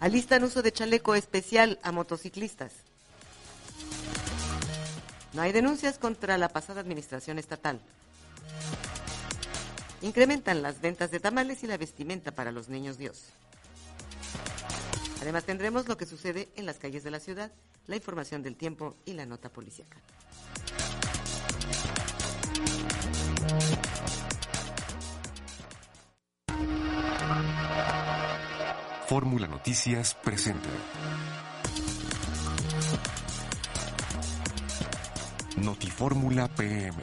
Alistan uso de chaleco especial a motociclistas. No hay denuncias contra la pasada administración estatal. Incrementan las ventas de tamales y la vestimenta para los niños Dios. Además tendremos lo que sucede en las calles de la ciudad, la información del tiempo y la nota policíaca. Fórmula Noticias presenta. Notifórmula PM.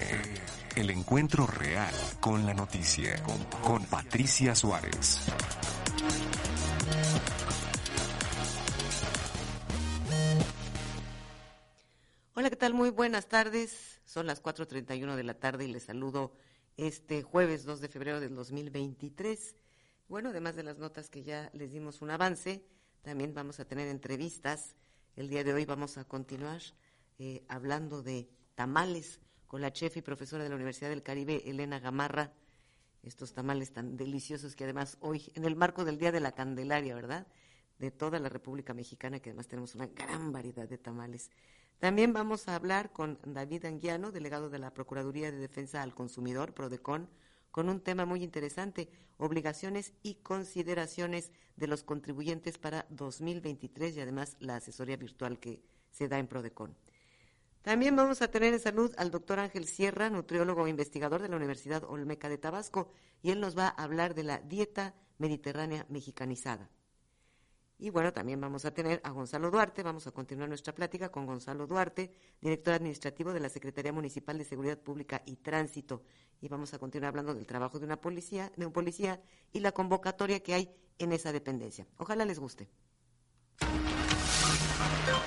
El encuentro real con la noticia. Con Patricia Suárez. Hola, ¿qué tal? Muy buenas tardes. Son las 4.31 de la tarde y les saludo este jueves 2 de febrero del 2023. Bueno, además de las notas que ya les dimos un avance, también vamos a tener entrevistas. El día de hoy vamos a continuar eh, hablando de tamales con la chef y profesora de la Universidad del Caribe, Elena Gamarra. Estos tamales tan deliciosos que además hoy, en el marco del Día de la Candelaria, ¿verdad? De toda la República Mexicana, que además tenemos una gran variedad de tamales. También vamos a hablar con David Anguiano, delegado de la Procuraduría de Defensa al Consumidor, PRODECON, con un tema muy interesante, obligaciones y consideraciones de los contribuyentes para 2023 y además la asesoría virtual que se da en PRODECON. También vamos a tener en salud al doctor Ángel Sierra, nutriólogo e investigador de la Universidad Olmeca de Tabasco, y él nos va a hablar de la dieta mediterránea mexicanizada. Y bueno, también vamos a tener a Gonzalo Duarte, vamos a continuar nuestra plática con Gonzalo Duarte, director administrativo de la Secretaría Municipal de Seguridad Pública y Tránsito. Y vamos a continuar hablando del trabajo de una policía, de un policía y la convocatoria que hay en esa dependencia. Ojalá les guste.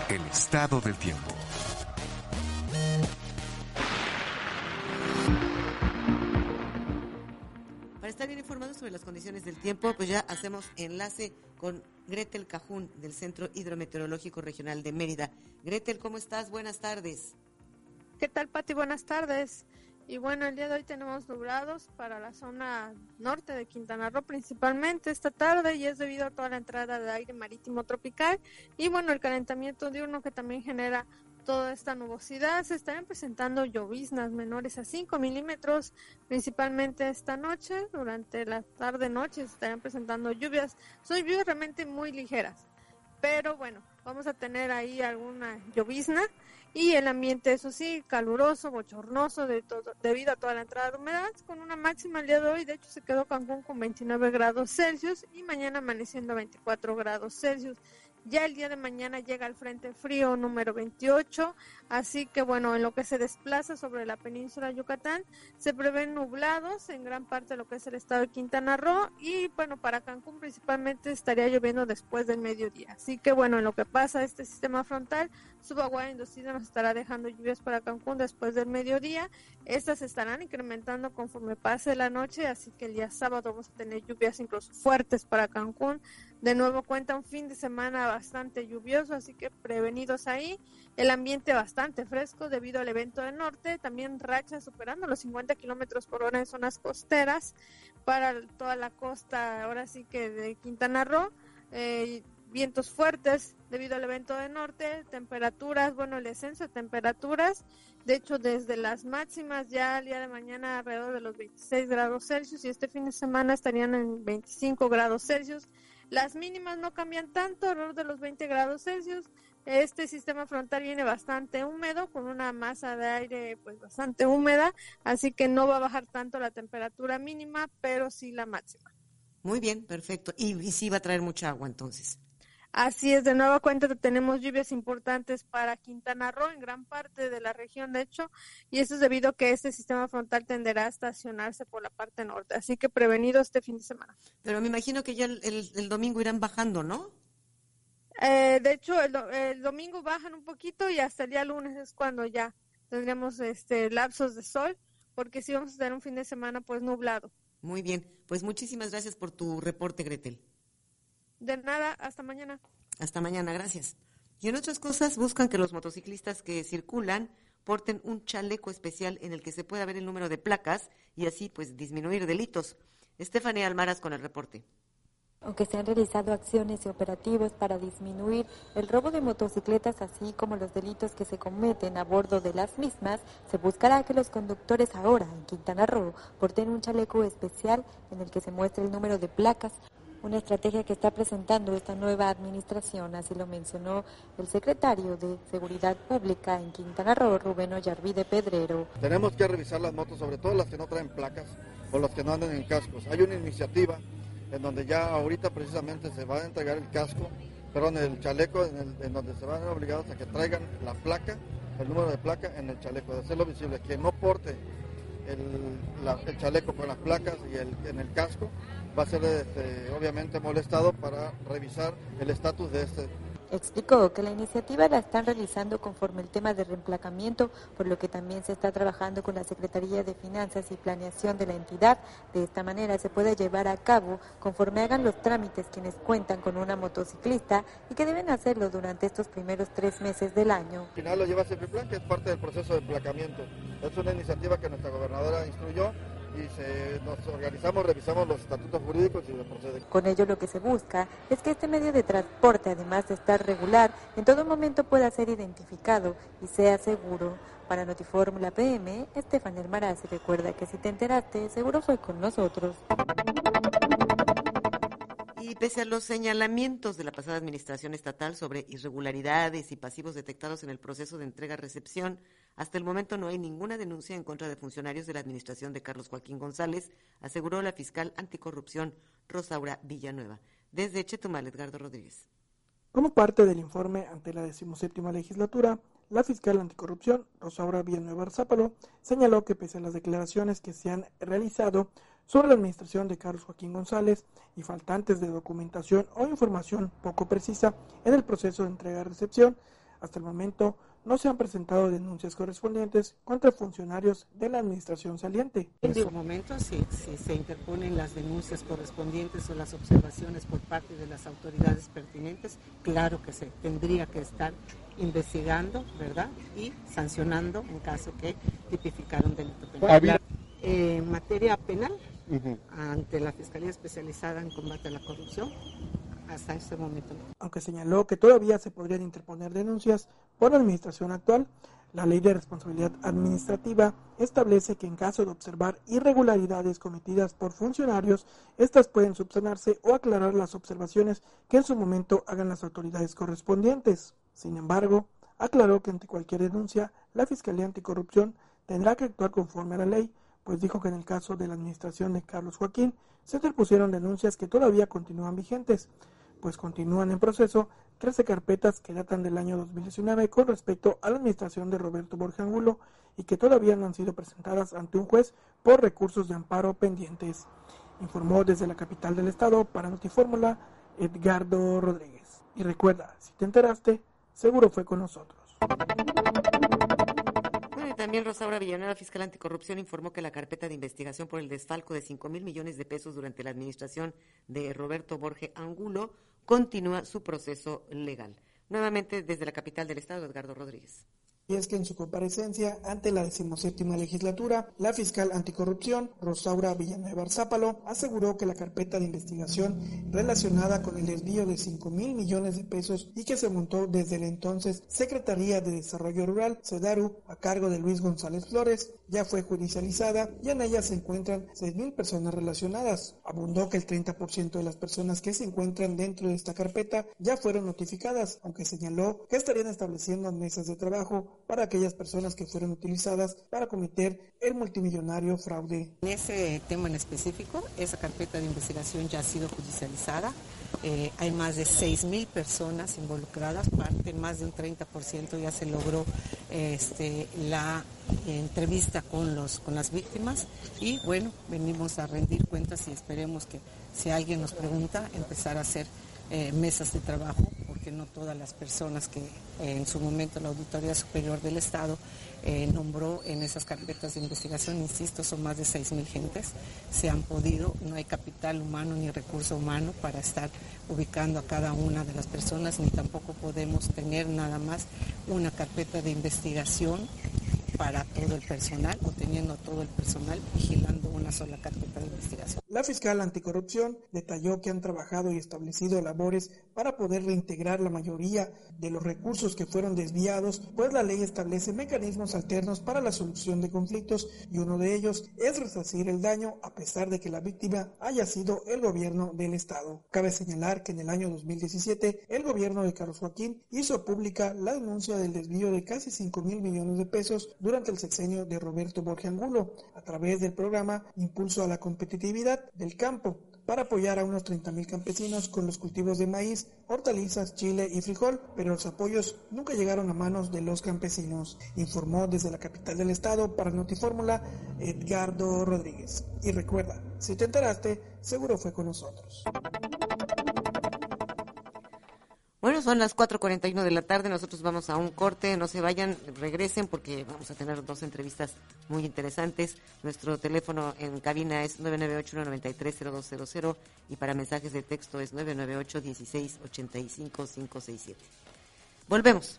El estado del tiempo. Informados sobre las condiciones del tiempo, pues ya hacemos enlace con Gretel Cajún del Centro Hidrometeorológico Regional de Mérida. Gretel, ¿cómo estás? Buenas tardes. ¿Qué tal, Pati? Buenas tardes. Y bueno, el día de hoy tenemos nublados para la zona norte de Quintana Roo principalmente esta tarde y es debido a toda la entrada de aire marítimo tropical y bueno, el calentamiento diurno que también genera toda esta nubosidad. Se estarán presentando lloviznas menores a 5 milímetros, principalmente esta noche. Durante la tarde-noche se estarán presentando lluvias. Son lluvias realmente muy ligeras. Pero bueno, vamos a tener ahí alguna llovizna y el ambiente, eso sí, caluroso, bochornoso de todo, debido a toda la entrada de humedad, con una máxima el día de hoy. De hecho, se quedó Cancún con 29 grados Celsius y mañana amaneciendo a 24 grados Celsius. Ya el día de mañana llega el Frente Frío número 28, así que bueno, en lo que se desplaza sobre la península de Yucatán, se prevén nublados en gran parte de lo que es el estado de Quintana Roo y bueno, para Cancún principalmente estaría lloviendo después del mediodía. Así que bueno, en lo que pasa este sistema frontal, subaguada inducida nos estará dejando lluvias para Cancún después del mediodía. Estas estarán incrementando conforme pase la noche, así que el día sábado vamos a tener lluvias incluso fuertes para Cancún de nuevo cuenta un fin de semana bastante lluvioso, así que prevenidos ahí. El ambiente bastante fresco debido al evento del norte. También rachas superando los 50 kilómetros por hora en zonas costeras para toda la costa, ahora sí que de Quintana Roo. Eh, vientos fuertes debido al evento del norte, temperaturas, bueno, el descenso de temperaturas, de hecho desde las máximas ya el día de mañana alrededor de los 26 grados Celsius y este fin de semana estarían en 25 grados Celsius. Las mínimas no cambian tanto, alrededor de los 20 grados Celsius. Este sistema frontal viene bastante húmedo, con una masa de aire pues bastante húmeda, así que no va a bajar tanto la temperatura mínima, pero sí la máxima. Muy bien, perfecto. Y, y sí va a traer mucha agua entonces. Así es, de nueva cuenta tenemos lluvias importantes para Quintana Roo en gran parte de la región, de hecho, y esto es debido a que este sistema frontal tenderá a estacionarse por la parte norte, así que prevenido este fin de semana. Pero me imagino que ya el, el, domingo irán bajando, ¿no? Eh, de hecho, el, el, domingo bajan un poquito y hasta el día lunes es cuando ya tendríamos este lapsos de sol, porque sí vamos a tener un fin de semana pues nublado. Muy bien, pues muchísimas gracias por tu reporte, Gretel. De nada, hasta mañana. Hasta mañana, gracias. Y en otras cosas, buscan que los motociclistas que circulan porten un chaleco especial en el que se pueda ver el número de placas y así pues disminuir delitos. Estefanía Almaras con el reporte. aunque se han realizado acciones y operativos para disminuir el robo de motocicletas, así como los delitos que se cometen a bordo de las mismas, se buscará que los conductores ahora en Quintana Roo porten un chaleco especial en el que se muestre el número de placas una estrategia que está presentando esta nueva administración, así lo mencionó el secretario de Seguridad Pública en Quintana Roo, Rubén Ollarvide Pedrero. Tenemos que revisar las motos, sobre todo las que no traen placas o las que no andan en cascos. Hay una iniciativa en donde ya ahorita precisamente se va a entregar el casco, perdón, el chaleco, en, donde se van a obligados a que traigan la placa, el número de placa en el chaleco, de hacerlo visible. Quien no porte el, chaleco con las placas y el, en el casco va a ser este, obviamente molestado para revisar el estatus de este Explicó que la iniciativa la están realizando conforme el tema de reemplacamiento, por lo que también se está trabajando con la Secretaría de Finanzas y Planeación de la entidad. De esta manera se puede llevar a cabo conforme hagan los trámites quienes cuentan con una motociclista y que deben hacerlo durante estos primeros tres meses del año. Al final lo lleva plan que es parte del proceso de emplacamiento. Es una iniciativa que nuestra gobernadora instruyó y nos organizamos, revisamos los estatutos jurídicos y procede. Con ello lo que se busca es que este medio de transporte, además de estar regular, en todo momento pueda ser identificado y sea seguro. Para Notifórmula PM, Estefan Hermaraz recuerda que si te enteraste, seguro fue con nosotros. Y pese a los señalamientos de la pasada administración estatal sobre irregularidades y pasivos detectados en el proceso de entrega-recepción, hasta el momento no hay ninguna denuncia en contra de funcionarios de la administración de Carlos Joaquín González, aseguró la fiscal anticorrupción Rosaura Villanueva. Desde Chetumal, Edgardo Rodríguez. Como parte del informe ante la decimoséptima legislatura, la fiscal anticorrupción, Rosaura Villanueva Zápalo, señaló que pese a las declaraciones que se han realizado sobre la administración de Carlos Joaquín González y faltantes de documentación o información poco precisa en el proceso de entrega-recepción, hasta el momento no se han presentado denuncias correspondientes contra funcionarios de la administración saliente. En su momento, si, se interponen las denuncias correspondientes o las observaciones por parte de las autoridades pertinentes, claro que se tendría que estar investigando, ¿verdad? Y sancionando en caso que tipificaron delito penal. En materia penal, ante la Fiscalía Especializada en Combate a la Corrupción, hasta este momento. Aunque señaló que todavía se podrían interponer denuncias por la administración actual, la Ley de Responsabilidad Administrativa establece que en caso de observar irregularidades cometidas por funcionarios, estas pueden subsanarse o aclarar las observaciones que en su momento hagan las autoridades correspondientes. Sin embargo, aclaró que ante cualquier denuncia, la Fiscalía Anticorrupción tendrá que actuar conforme a la ley, pues dijo que en el caso de la administración de Carlos Joaquín se interpusieron denuncias que todavía continúan vigentes, pues continúan en proceso 13 carpetas que datan del año 2019 con respecto a la administración de Roberto Borja Angulo y que todavía no han sido presentadas ante un juez por recursos de amparo pendientes. Informó desde la capital del estado para Notifórmula Edgardo Rodríguez. Y recuerda, si te enteraste, seguro fue con nosotros. también Rosaura Villanueva, fiscal anticorrupción, informó que la carpeta de investigación por el desfalco de 5 mil millones de pesos durante la administración de Roberto Borge Angulo continúa su proceso legal. Nuevamente desde la capital del estado, Edgardo Rodríguez y es que en su comparecencia ante la decimoséptima legislatura, la fiscal anticorrupción, Rosaura Villanueva Zápalo, aseguró que la carpeta de investigación relacionada con el desvío de 5 mil millones de pesos y que se montó desde el entonces Secretaría de Desarrollo Rural, SEDARU, a cargo de Luis González Flores, ya fue judicializada y en ella se encuentran 6 mil personas relacionadas. Abundó que el 30% de las personas que se encuentran dentro de esta carpeta ya fueron notificadas, aunque señaló que estarían estableciendo mesas de trabajo para aquellas personas que fueron utilizadas para cometer el multimillonario fraude. En ese tema en específico, esa carpeta de investigación ya ha sido judicializada. Eh, hay más de 6.000 personas involucradas, parte más de un 30% ya se logró este, la entrevista con, los, con las víctimas y bueno, venimos a rendir cuentas y esperemos que si alguien nos pregunta, empezar a hacer eh, mesas de trabajo que no todas las personas que eh, en su momento la Auditoría Superior del Estado eh, nombró en esas carpetas de investigación, insisto, son más de 6.000 gentes, se han podido, no hay capital humano ni recurso humano para estar ubicando a cada una de las personas, ni tampoco podemos tener nada más una carpeta de investigación para todo el personal o teniendo todo el personal vigilando una sola carpeta de investigación. La fiscal anticorrupción detalló que han trabajado y establecido labores para poder reintegrar la mayoría de los recursos que fueron desviados, pues la ley establece mecanismos alternos para la solución de conflictos y uno de ellos es resarcir el daño a pesar de que la víctima haya sido el gobierno del estado. Cabe señalar que en el año 2017 el gobierno de Carlos Joaquín hizo pública la denuncia del desvío de casi 5 mil millones de pesos durante el sexenio de Roberto Borges Angulo a través del programa Impulso a la Competitividad del campo para apoyar a unos 30.000 campesinos con los cultivos de maíz, hortalizas, chile y frijol, pero los apoyos nunca llegaron a manos de los campesinos, informó desde la capital del estado para Notifórmula Edgardo Rodríguez. Y recuerda, si te enteraste, seguro fue con nosotros. Bueno, son las 4.41 de la tarde, nosotros vamos a un corte, no se vayan, regresen porque vamos a tener dos entrevistas muy interesantes. Nuestro teléfono en cabina es 998-193-0200 y para mensajes de texto es 998-1685-567. Volvemos.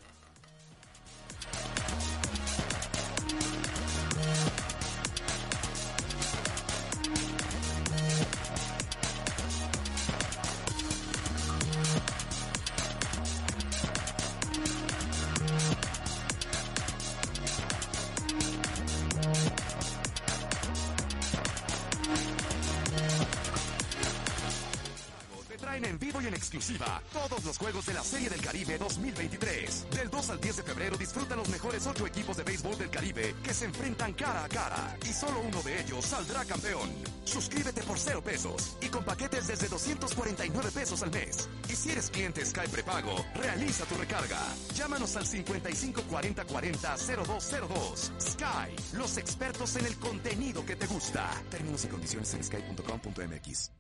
Todos los juegos de la Serie del Caribe 2023. Del 2 al 10 de febrero disfruta los mejores 8 equipos de béisbol del Caribe que se enfrentan cara a cara y solo uno de ellos saldrá campeón. Suscríbete por 0 pesos y con paquetes desde 249 pesos al mes. Y si eres cliente Sky prepago, realiza tu recarga. Llámanos al 55 40 40 0202. Sky, los expertos en el contenido que te gusta. Términos y condiciones en sky.com.mx.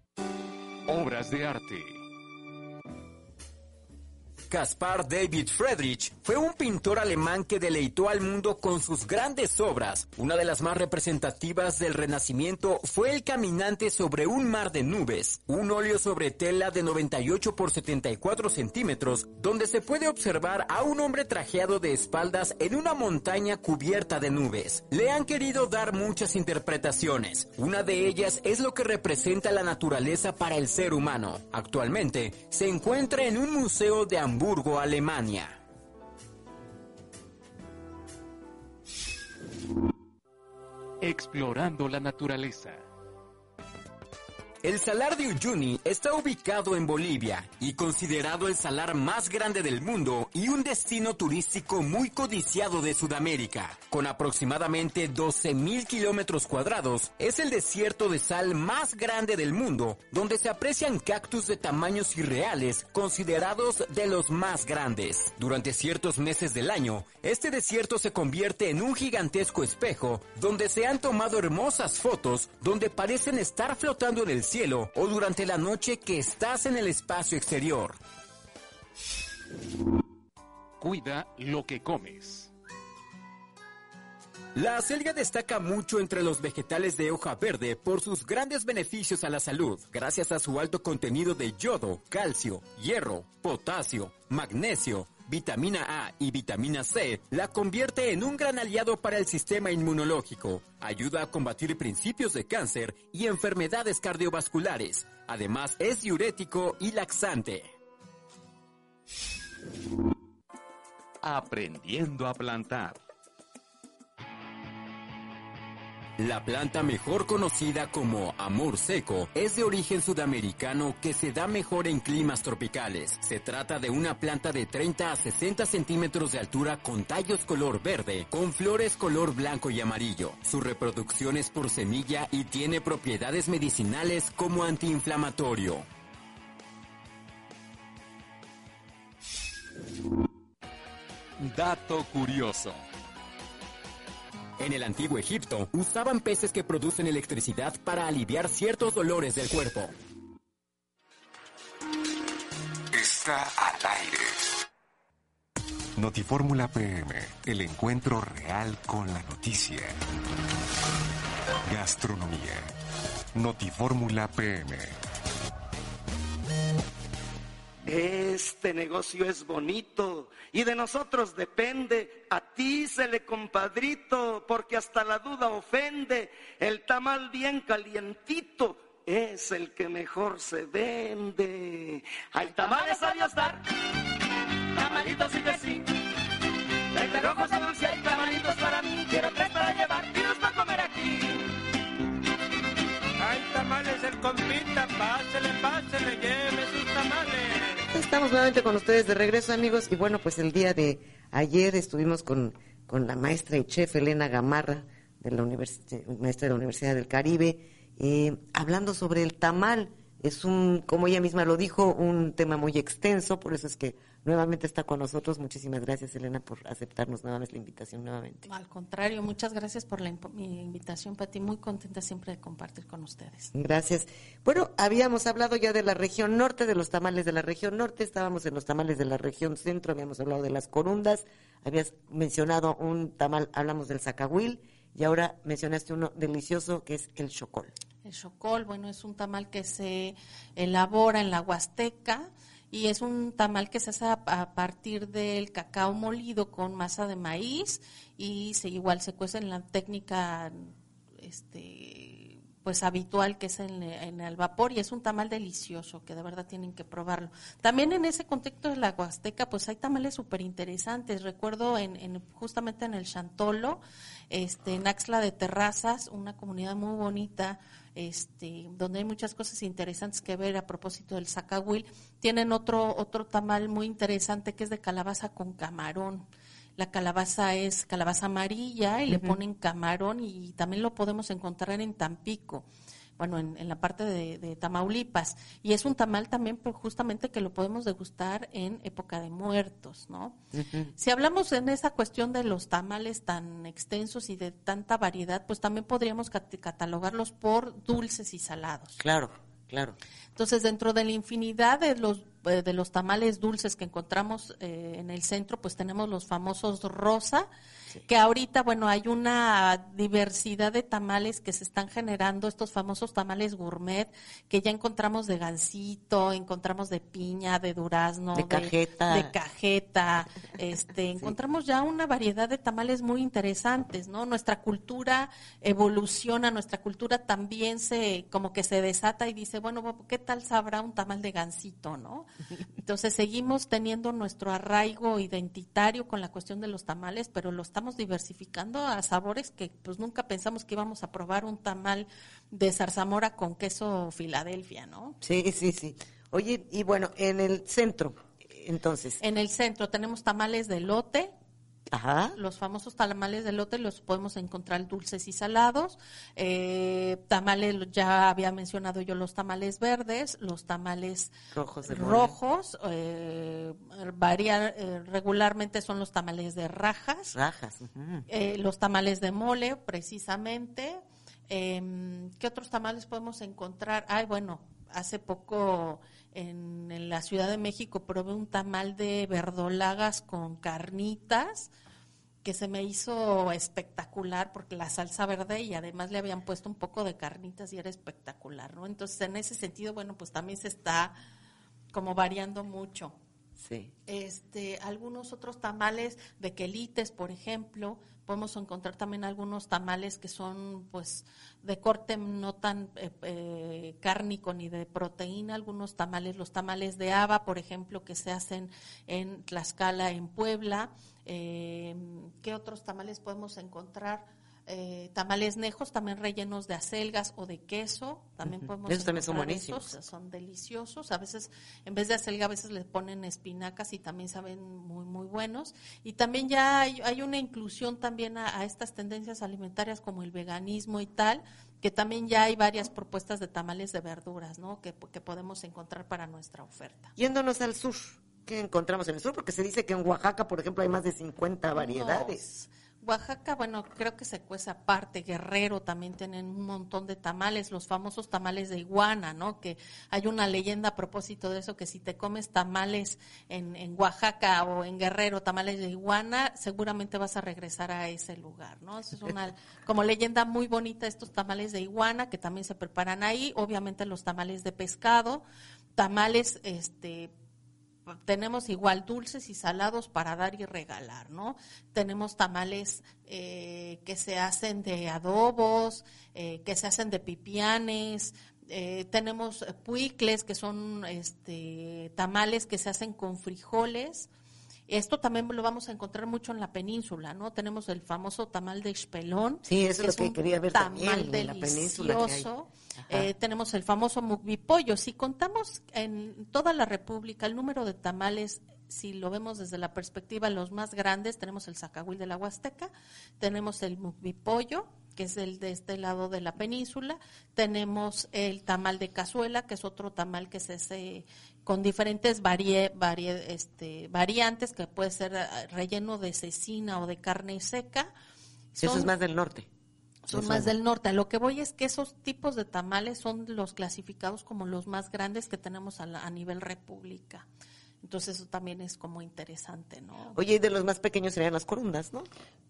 Obras de arte Caspar David Friedrich fue un pintor alemán que deleitó al mundo con sus grandes obras. Una de las más representativas del Renacimiento fue El Caminante sobre un mar de nubes, un óleo sobre tela de 98 por 74 centímetros, donde se puede observar a un hombre trajeado de espaldas en una montaña cubierta de nubes. Le han querido dar muchas interpretaciones. Una de ellas es lo que representa la naturaleza para el ser humano. Actualmente se encuentra en un museo de Hamburgo, Alemania. Explorando la naturaleza. El salar de Uyuni está ubicado en Bolivia y considerado el salar más grande del mundo y un destino turístico muy codiciado de Sudamérica. Con aproximadamente 12.000 kilómetros cuadrados, es el desierto de sal más grande del mundo, donde se aprecian cactus de tamaños irreales considerados de los más grandes. Durante ciertos meses del año, este desierto se convierte en un gigantesco espejo, donde se han tomado hermosas fotos, donde parecen estar flotando en el cielo o durante la noche que estás en el espacio exterior. Cuida lo que comes. La acelga destaca mucho entre los vegetales de hoja verde por sus grandes beneficios a la salud, gracias a su alto contenido de yodo, calcio, hierro, potasio, magnesio, vitamina A y vitamina C, la convierte en un gran aliado para el sistema inmunológico. Ayuda a combatir principios de cáncer y enfermedades cardiovasculares. Además, es diurético y laxante. Aprendiendo a plantar. La planta mejor conocida como amor seco es de origen sudamericano que se da mejor en climas tropicales. Se trata de una planta de 30 a 60 centímetros de altura con tallos color verde, con flores color blanco y amarillo. Su reproducción es por semilla y tiene propiedades medicinales como antiinflamatorio. Dato curioso. En el antiguo Egipto, usaban peces que producen electricidad para aliviar ciertos dolores del cuerpo. Está al aire. Notifórmula PM, el encuentro real con la noticia. Gastronomía. Notifórmula PM. Este negocio es bonito y de nosotros depende. A ti se le compadrito, porque hasta la duda ofende. El tamal bien calientito es el que mejor se vende. Hay tamales a Dios dar, tamalitos y que sí. Entre rojos de dulce hay tamalitos para mí, quiero tres para llevar y dos para comer aquí. Hay tamales el compita, pásele, pásele, lleve sus tamales. Estamos nuevamente con ustedes de regreso, amigos. Y bueno, pues el día de ayer estuvimos con, con la maestra y chef Elena Gamarra, de la maestra de la Universidad del Caribe, eh, hablando sobre el tamal. Es un, como ella misma lo dijo, un tema muy extenso, por eso es que nuevamente está con nosotros. Muchísimas gracias, Elena, por aceptarnos nuevamente la invitación nuevamente. Al contrario, muchas gracias por la invitación, Pati. Muy contenta siempre de compartir con ustedes. Gracias. Bueno, habíamos hablado ya de la región norte, de los tamales de la región norte, estábamos en los tamales de la región centro, habíamos hablado de las corundas, habías mencionado un tamal, hablamos del zacahuil, y ahora mencionaste uno delicioso que es el chocol. El chocol, bueno, es un tamal que se elabora en la Huasteca y es un tamal que se hace a, partir del cacao molido con masa de maíz y se igual se cuece en la técnica este pues habitual que es en, el vapor y es un tamal delicioso que de verdad tienen que probarlo. También en ese contexto de la Huasteca pues hay tamales súper interesantes. Recuerdo en, justamente en el Chantolo, este, en Axla de Terrazas, una comunidad muy bonita, este, donde hay muchas cosas interesantes que ver a propósito del zacahuil. Tienen otro, otro tamal muy interesante que es de calabaza con camarón la calabaza es calabaza amarilla y le ponen camarón y también lo podemos encontrar en Tampico bueno, en, la parte de, Tamaulipas. Y es un tamal también pues, justamente que lo podemos degustar en época de muertos, ¿no? Si hablamos en esa cuestión de los tamales tan extensos y de tanta variedad, pues también podríamos catalogarlos por dulces y salados. Claro, claro. Entonces, dentro de la infinidad de los eh, de los tamales dulces que encontramos eh, en el centro, pues tenemos los famosos rosa, que ahorita, bueno, hay una diversidad de tamales que se están generando, estos famosos tamales gourmet, que ya encontramos de gansito, encontramos de piña, de durazno, de cajeta, de, cajeta este, encontramos ya una variedad de tamales muy interesantes, ¿no? Nuestra cultura evoluciona, nuestra cultura también se, como que se desata y dice, bueno, ¿qué tal sabrá un tamal de gansito, no? Entonces seguimos teniendo nuestro arraigo identitario con la cuestión de los tamales, pero lo estamos diversificando a sabores que pues nunca pensamos que íbamos a probar un tamal de zarzamora con queso Filadelfia, ¿no? Sí, sí, sí. Oye, y bueno, en el centro, entonces. En el centro tenemos tamales de lote, Ajá. Los famosos tamales de lote los podemos encontrar dulces y salados. Eh, tamales, ya había mencionado yo los tamales verdes, los tamales rojos. rojos eh, eh, regularmente son los tamales de rajas. Rajas. los tamales de mole, precisamente. Em, ¿Qué otros tamales podemos encontrar? Ay, bueno, hace poco en, la Ciudad de México probé un tamal de verdolagas con carnitas que se me hizo espectacular porque la salsa verde y además le habían puesto un poco de carnitas y era espectacular, ¿no? Entonces, en ese sentido, bueno, pues también se está como variando mucho. Sí. Este, algunos otros tamales de quelites, por ejemplo, podemos encontrar también algunos tamales que son pues de corte no tan eh, eh, cárnico ni de proteína, algunos tamales, los tamales de haba, por ejemplo, que se hacen en Tlaxcala, en Puebla. Eh, ¿Qué otros tamales podemos encontrar? Eh, tamales nejos también rellenos de acelgas o de queso, también podemos Esos también son buenísimos. son deliciosos. A veces, en vez de acelga, a veces le ponen espinacas y también saben muy, muy buenos. Y también ya hay, una inclusión también a, estas tendencias alimentarias como el veganismo y tal, que también ya hay varias propuestas de tamales de verduras, ¿no? Que, que podemos encontrar para nuestra oferta. Yéndonos al sur, ¿qué encontramos en el sur? Porque se dice que en Oaxaca, por ejemplo, hay más de 50 variedades. Oaxaca, bueno, creo que se cuece aparte. Guerrero también tienen un montón de tamales, los famosos tamales de iguana, ¿no? Que hay una leyenda a propósito de eso, que si te comes tamales en, en Oaxaca o en Guerrero, tamales de iguana, seguramente vas a regresar a ese lugar, ¿no? Eso es una como leyenda muy bonita estos tamales de iguana que también se preparan ahí. Obviamente los tamales de pescado, tamales, este, tenemos igual dulces y salados para dar y regalar, ¿no? Tenemos tamales eh, que se hacen de adobos, eh, que se hacen de pipianes, eh, tenemos puicles, que son este, tamales que se hacen con frijoles. Esto también lo vamos a encontrar mucho en la península, ¿no? Tenemos el famoso tamal de espelón. Sí, eso es lo que quería ver tamal también en la península que hay. Eh, tenemos el famoso mukbipollo. Si contamos en toda la República el número de tamales, si lo vemos desde la perspectiva los más grandes, tenemos el zacahuil de la Huasteca, tenemos el mukbipollo, que es el de este lado de la península, tenemos el tamal de cazuela, que es otro tamal que se hace con diferentes varie- varie- este, variantes, que puede ser relleno de cecina o de carne seca. Eso Son- es más del norte. Son más del norte. A lo que voy es que esos tipos de tamales son los clasificados como los más grandes que tenemos a, la- a nivel república. Entonces eso también es como interesante, ¿no? Oye, y de los más pequeños serían las corundas, ¿no?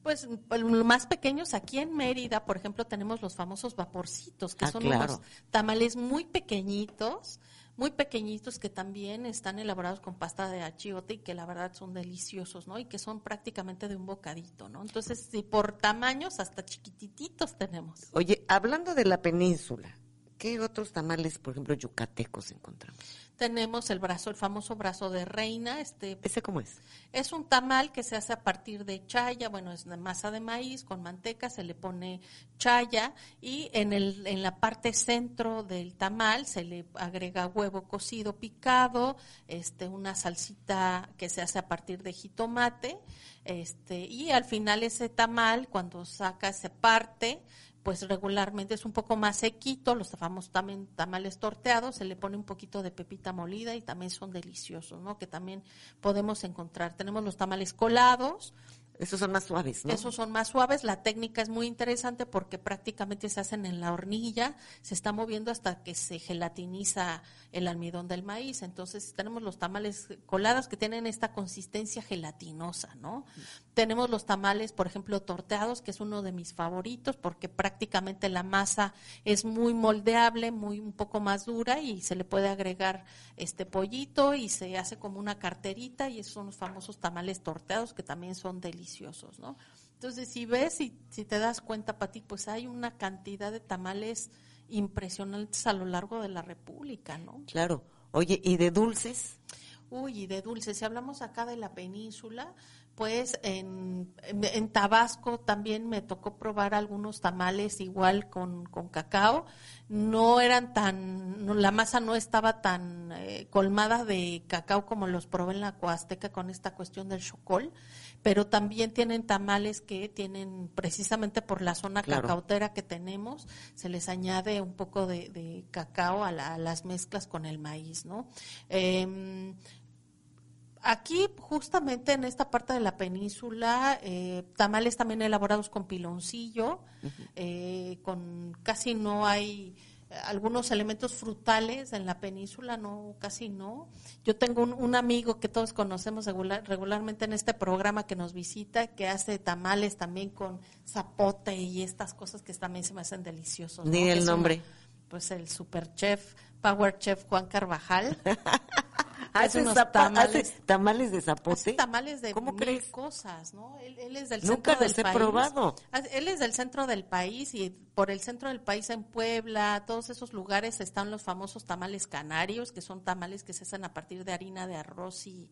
Pues pues, los más pequeños aquí en Mérida, por ejemplo, tenemos los famosos vaporcitos, que Ah, son claro. unos tamales muy pequeñitos, muy pequeñitos que también están elaborados con pasta de achiote y que la verdad son deliciosos, ¿no? Y que son prácticamente de un bocadito, ¿no? Entonces, si por tamaños hasta chiquitititos tenemos. Oye, hablando de la península, ¿qué otros tamales, por ejemplo, yucatecos encontramos? Tenemos el brazo, el famoso brazo de reina, este ¿Ese cómo es? Es un tamal que se hace a partir de chaya, bueno, es de masa de maíz con manteca, se le pone chaya y en, el, en la parte centro del tamal se le agrega huevo cocido picado, este, una salsita que se hace a partir de jitomate, este, y al final ese tamal, cuando saca, se parte, pues regularmente es un poco más sequito, los famosos también tamales torteados, se le pone un poquito de pepita molida y también son deliciosos, ¿no? Que también podemos encontrar. Tenemos los tamales colados, Esos son más suaves, ¿no? esos son más suaves, la técnica es muy interesante porque prácticamente se hacen en la hornilla, se está moviendo hasta que se gelatiniza el almidón del maíz. Entonces tenemos los tamales colados que tienen esta consistencia gelatinosa, ¿no? Tenemos los tamales, por ejemplo, torteados, que es uno de mis favoritos porque prácticamente la masa es muy moldeable, muy un poco más dura y se le puede agregar este pollito y se hace como una carterita y esos son los famosos tamales torteados que también son deliciosos, ¿no? Entonces, si ves y si te das cuenta, Pati, pues hay una cantidad de tamales impresionantes a lo largo de la República, ¿no? Claro. Oye, ¿y de dulces? Uy, y de dulces, si hablamos acá de la península, pues en, en- Tabasco también me tocó probar algunos tamales igual con, con cacao. No eran tan, no- la masa no estaba tan eh, colmada de cacao como los probé en la Coasteca con esta cuestión del chocol, pero también tienen tamales que tienen, precisamente por la zona Claro. cacautera que tenemos, se les añade un poco de, de cacao a, la- a las mezclas con el maíz, ¿no? Em, Aquí, justamente en esta parte de la península, eh, tamales también elaborados con piloncillo, eh, con casi no hay eh, algunos elementos frutales en la península, no, casi no. Yo tengo un, un amigo que todos conocemos regular- regularmente en este programa que nos visita, que hace tamales también con zapote y estas cosas que también se me hacen deliciosos. Que el una- nombre. pues el super chef, power chef Juan Carvajal. Hace ¿Hace, unos zapa- tamales. hace tamales de zapote? Hace tamales de ¿Cómo mil crees? cosas, ¿no? Él, él es del Nunca centro los del he país. probado. Él es del centro del país y por el centro del país en Puebla, todos esos lugares están los famosos tamales canarios, que son tamales que se hacen a partir de harina de arroz y,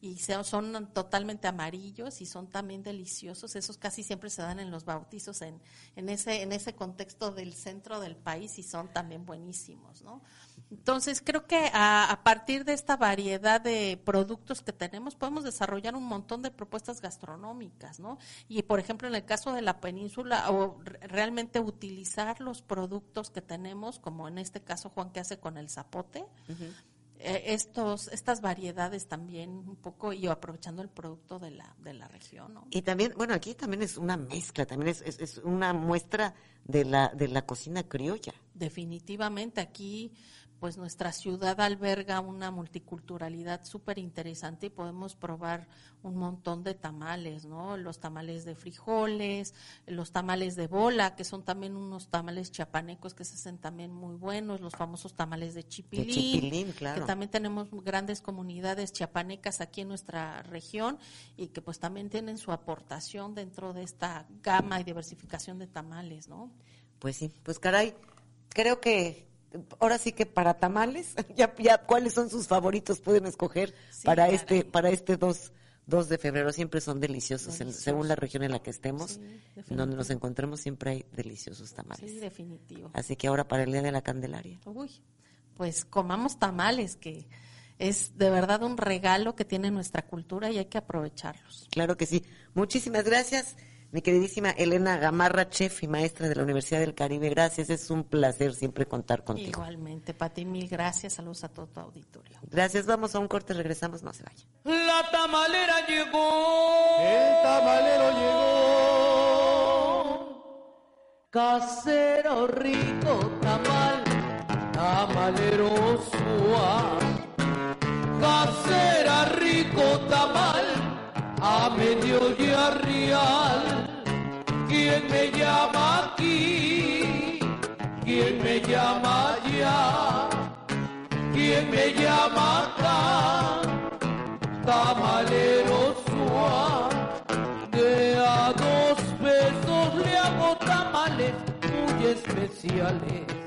y son totalmente amarillos y son también deliciosos. Esos casi siempre se dan en los bautizos en, en ese en ese contexto del centro del país y son también buenísimos, ¿no? Entonces creo que a, a partir de esta variedad de productos que tenemos podemos desarrollar un montón de propuestas gastronómicas, ¿no? Y por ejemplo en el caso de la península o re- realmente utilizar los productos que tenemos, como en este caso Juan que hace con el zapote, eh, estos estas variedades también un poco y aprovechando el producto de la de la región, ¿no? Y también, bueno, aquí también es una mezcla, también es, es, es una muestra de la, de la cocina criolla. Definitivamente aquí, pues nuestra ciudad alberga una multiculturalidad súper interesante y podemos probar un montón de tamales, ¿no? Los tamales de frijoles, los tamales de bola, que son también unos tamales chapanecos que se hacen también muy buenos, los famosos tamales de chipilín, chipilín, claro. que también tenemos grandes comunidades chiapanecas aquí en nuestra región y que pues también tienen su aportación dentro de esta gama y diversificación de tamales, ¿no? Pues sí, pues caray, creo que ahora sí que para tamales, ya, ya cuáles son sus favoritos pueden escoger para este para este 2, 2 de febrero. Siempre son deliciosos, en- según la región en la que estemos, donde nos encontremos siempre hay deliciosos tamales. Sí, definitivo. Así que ahora para el Día de la Candelaria. Uy, pues comamos tamales, que es de verdad un regalo que tiene nuestra cultura y hay que aprovecharlos. Claro que sí. Muchísimas gracias, mi queridísima Elena Gamarra, chef y maestra de la Universidad del Caribe. Gracias, es un placer siempre contar contigo. Igualmente, Pati, mil gracias. Saludos a todo tu auditorio. Gracias, vamos a un corte, regresamos, no se vayan. La tamalera llegó. El tamalero llegó. Casero rico tamal, tamalero suave. Casera rico tamal, a medio día real. ¿Quién me llama aquí? ¿Quién me llama allá? ¿Quién me llama acá? tamalero suave. De a dos pesos le hago tamales muy especiales.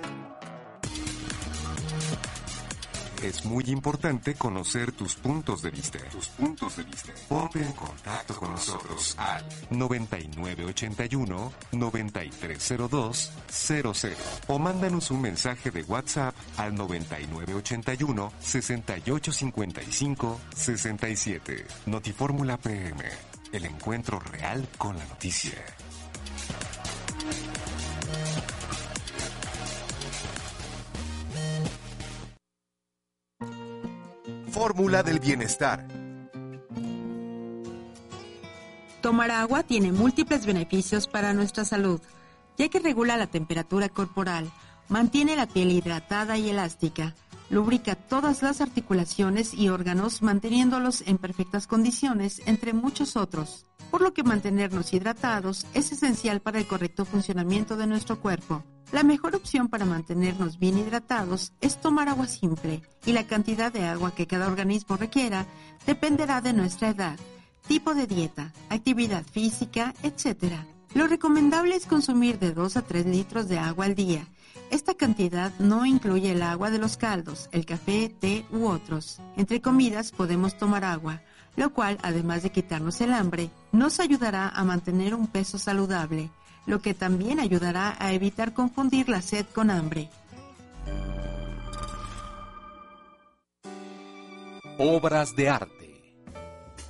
Es muy importante conocer tus puntos de vista. Tus puntos de vista. Ponte en contacto con nosotros al 9981 9302 00 o mándanos un mensaje de WhatsApp al 9981 6855 67. Notifórmula PM. El encuentro real con la noticia. Fórmula del bienestar. Tomar agua tiene múltiples beneficios para nuestra salud, ya que regula la temperatura corporal, mantiene la piel hidratada y elástica, lubrica todas las articulaciones y órganos manteniéndolos en perfectas condiciones, entre muchos otros, por lo que mantenernos hidratados es esencial para el correcto funcionamiento de nuestro cuerpo. La mejor opción para mantenernos bien hidratados es tomar agua simple y la cantidad de agua que cada organismo requiera dependerá de nuestra edad, tipo de dieta, actividad física, etc. Lo recomendable es consumir de 2 a 3 litros de agua al día. Esta cantidad no incluye el agua de los caldos, el café, té u otros. Entre comidas podemos tomar agua, lo cual, además de quitarnos el hambre, nos ayudará a mantener un peso saludable, lo que también ayudará a evitar confundir la sed con hambre. Obras de arte.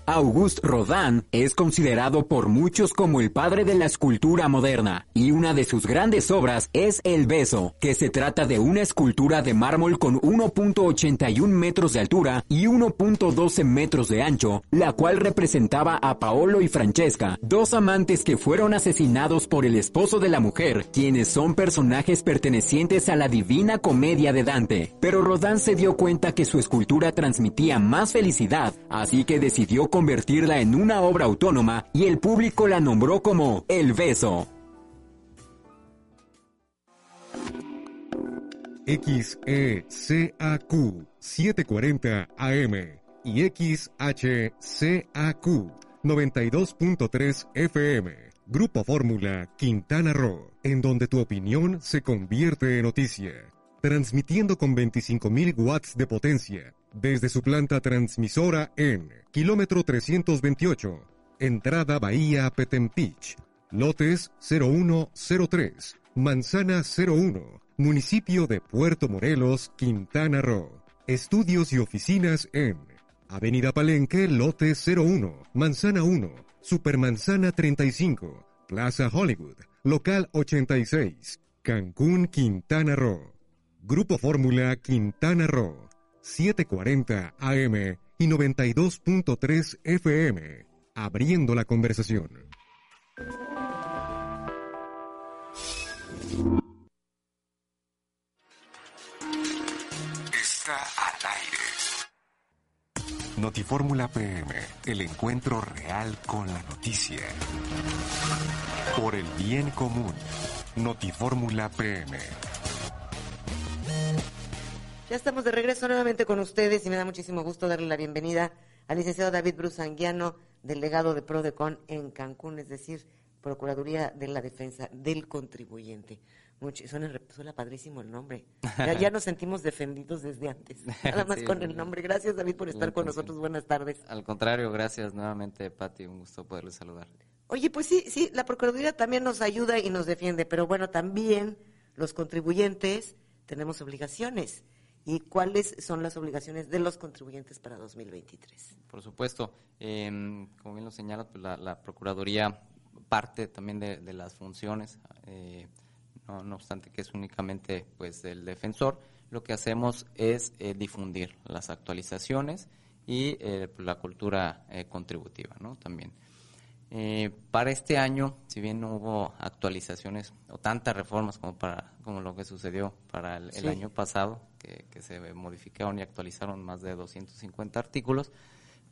Auguste Rodin es considerado por muchos como el padre de la escultura moderna, y una de sus grandes obras es El Beso, que se trata de una escultura de mármol con 1.81 metros de altura y 1.12 metros de ancho, la cual representaba a Paolo y Francesca, dos amantes que fueron asesinados por el esposo de la mujer, quienes son personajes pertenecientes a la Divina Comedia de Dante. Pero Rodin se dio cuenta que su escultura transmitía más felicidad, así que decidió convertirla en una obra autónoma y el público la nombró como El Beso. XECAQ 740 AM y XHCAQ 92.3 FM. Grupo Fórmula Quintana Roo, en donde tu opinión se convierte en noticia. Transmitiendo con 25.000 watts de potencia desde su planta transmisora en kilómetro 328, entrada Bahía Petempich, lotes 0103, Manzana 01, municipio de Puerto Morelos, Quintana Roo. Estudios y oficinas en Avenida Palenque, lote 01, Manzana 1, Supermanzana 35, Plaza Hollywood, local 86, Cancún, Quintana Roo. Grupo Fórmula Quintana Roo. 740 AM y 92.3 FM. Abriendo la conversación. Está al aire. Notifórmula PM, el encuentro real con la noticia. Por el bien común. Notifórmula PM. Ya estamos de regreso nuevamente con ustedes y me da muchísimo gusto darle la bienvenida al licenciado David Brusanguiano, delegado de PRODECON en Cancún, es decir, Procuraduría de la Defensa del Contribuyente. Mucho, suena, suena padrísimo el nombre. Ya, ya nos sentimos defendidos desde antes. Nada más Sí, con el nombre. Gracias, David, por estar con nosotros. Buenas tardes. Al contrario, gracias nuevamente, Pati. Un gusto poderles saludar. Oye, pues sí, sí, la Procuraduría también nos ayuda y nos defiende, pero bueno, también los contribuyentes tenemos obligaciones. ¿Y cuáles son las obligaciones de los contribuyentes para 2023? Por supuesto, em, como bien lo señala, pues la, Procuraduría parte también de, las funciones, eh, no, obstante que es únicamente pues del defensor, lo que hacemos es eh, difundir las actualizaciones y eh, pues, la cultura eh, contributiva, ¿no? También. Eh, para este año, si bien no hubo actualizaciones o tantas reformas como para como lo que sucedió para el, año pasado, que, que se modificaron y actualizaron más de 250 artículos,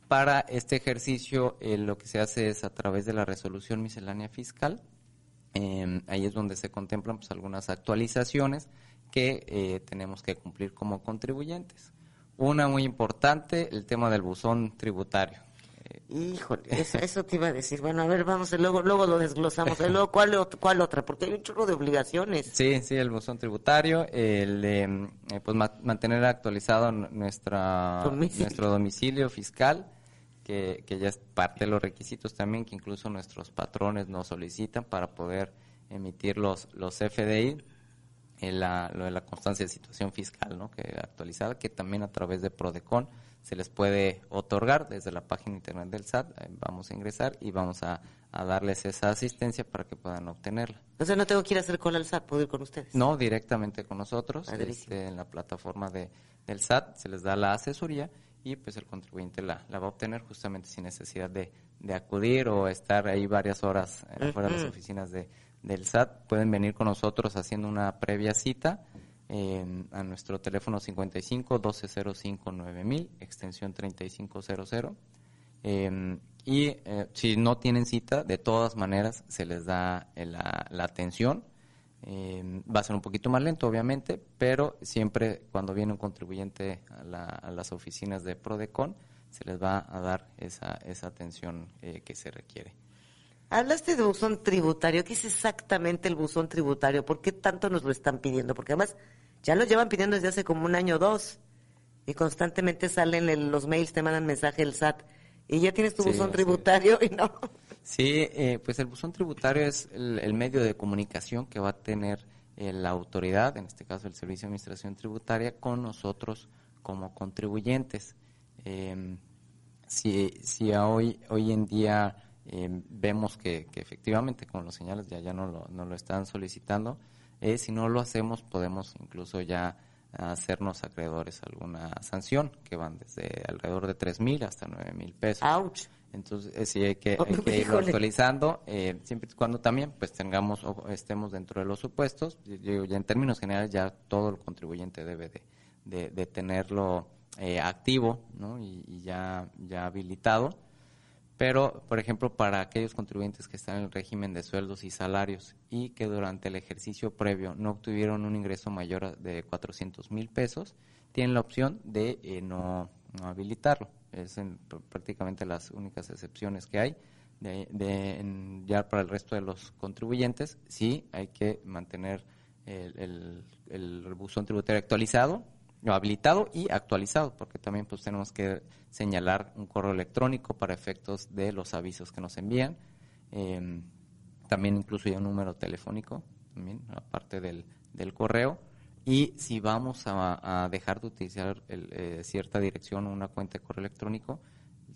para este ejercicio eh, lo que se hace es a través de la resolución miscelánea fiscal, eh, ahí es donde se contemplan pues, algunas actualizaciones que eh, tenemos que cumplir como contribuyentes. Una muy importante, el tema del buzón tributario. Híjole, eso, eso te iba a decir. Bueno, a ver, vamos, luego, luego lo desglosamos. Luego, ¿cuál, ¿cuál otra? Porque hay un chorro de obligaciones. Sí, sí, el buzón tributario, el de, eh, pues ma- mantener actualizado nuestra, Domicilio. nuestro domicilio fiscal, que, que ya es parte de los requisitos también que incluso nuestros patrones nos solicitan para poder emitir los, los FDI, eh, la, lo de la constancia de situación fiscal, ¿no? que actualizada, que también a través de Prodecon se les puede otorgar desde la página internet del SAT. eh, vamos a ingresar y vamos a, a darles esa asistencia para que puedan obtenerla. O sea, no tengo que ir a hacer cola al SAT, puedo ir con ustedes. No, directamente con nosotros, Padrísimo. este, en la plataforma de, del SAT, se les da la asesoría y pues el contribuyente la, la va a obtener justamente sin necesidad de, de acudir o estar ahí varias horas eh, fuera de las oficinas de, del SAT. Pueden venir con nosotros haciendo una previa cita en- a nuestro teléfono 55 1205 9000, extensión 3500. Eh, y eh, si no tienen cita, de todas maneras se les da eh, la, la atención. Eh, va a ser un poquito más lento, obviamente, pero siempre cuando viene un contribuyente a, la- a las oficinas de Prodecon, se les va a dar esa, esa atención eh, que se requiere. Hablaste de buzón tributario. ¿Qué es exactamente el buzón tributario? ¿Por qué tanto nos lo están pidiendo? Porque además ya lo llevan pidiendo desde hace como un año o dos. Y constantemente salen en los mails, te mandan mensaje el SAT. Y ya tienes tu Sí, buzón tributario y no. Sí, eh, pues el buzón tributario es el, el medio de comunicación que va a tener eh, la autoridad, en este caso el Servicio de Administración Tributaria, con nosotros como contribuyentes. Eh, si, si a hoy, hoy en día eh, vemos que, que efectivamente, como lo señalas, ya, ya no, lo, no lo están solicitando, eh, si no lo hacemos podemos incluso ya hacernos acreedores a alguna sanción que van desde alrededor de tres mil hasta nueve mil pesos. Entonces, eh, sí hay que, hay que irlo actualizando, eh, siempre y cuando también pues tengamos o estemos dentro de los supuestos. Yo ya en términos generales ya todo el contribuyente debe de, de, de tenerlo eh, activo ¿no? y, y ya, ya habilitado. Pero, por ejemplo, para aquellos contribuyentes que están en el régimen de sueldos y salarios y que durante el ejercicio previo no obtuvieron un ingreso mayor de 400 mil pesos, tienen la opción de eh, no, habilitarlo. Es en pr- prácticamente las únicas excepciones que hay. De, de- ya para el resto de los contribuyentes, sí hay que mantener el, el, el buzón tributario actualizado, habilitado y actualizado, porque también pues tenemos que señalar un correo electrónico para efectos de los avisos que nos envían. Eh, también incluso ya un número telefónico, también, aparte del, del correo. Y si vamos a, dejar de utilizar eh, cierta dirección o una cuenta de correo electrónico,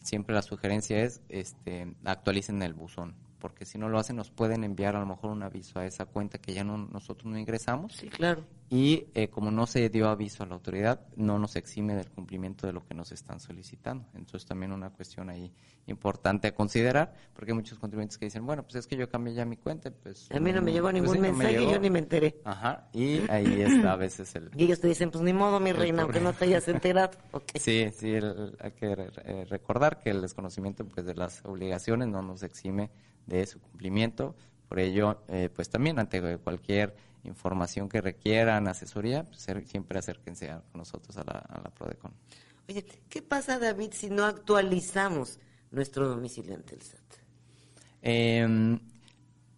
siempre la sugerencia es este, actualicen el buzón, porque si no lo hacen nos pueden enviar a lo mejor un aviso a esa cuenta que ya no, nosotros no ingresamos. Sí, claro. Y eh, como no se dio aviso a la autoridad, no nos exime del cumplimiento de lo que nos están solicitando. Entonces también una cuestión ahí importante a considerar, porque hay muchos contribuyentes que dicen, bueno, pues es que yo cambié ya mi cuenta, pues... A mí no me llegó pues ningún no me mensaje yo ni me enteré. Ajá, y ahí está a veces el... Y ellos te dicen, pues ni modo, mi reina, aunque no te hayas enterado. Ok. Sí, sí, el- hay que eh, recordar que el desconocimiento pues, de las obligaciones no nos exime de su cumplimiento. Por ello, eh, pues también ante cualquier información que requieran asesoría, pues, siempre acérquense a con nosotros a la, a la Prodecon. Oye, ¿qué pasa, David, si no actualizamos nuestro domicilio ante el SAT? Eh,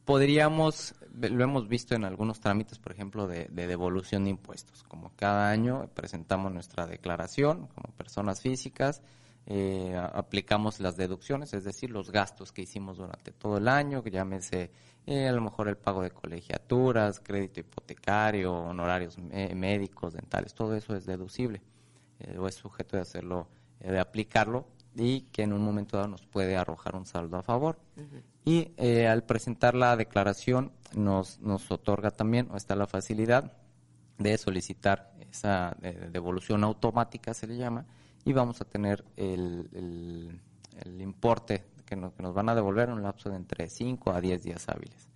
podríamos, lo hemos visto en algunos trámites, por ejemplo, de, de, devolución de impuestos. Como cada año presentamos nuestra declaración como personas físicas, eh, aplicamos las deducciones, es decir, los gastos que hicimos durante todo el año, que llámese eh, a lo mejor el pago de colegiaturas, crédito hipotecario, honorarios médicos, dentales, todo eso es deducible eh, o es sujeto de hacerlo, de aplicarlo y que en un momento dado nos puede arrojar un saldo a favor. Y al presentar la declaración nos, nos otorga también, o está la facilidad de solicitar esa devolución automática, se le llama, y vamos a tener el, el, importe que nos, que nos, van a devolver en un lapso de entre 5 a 10 días hábiles.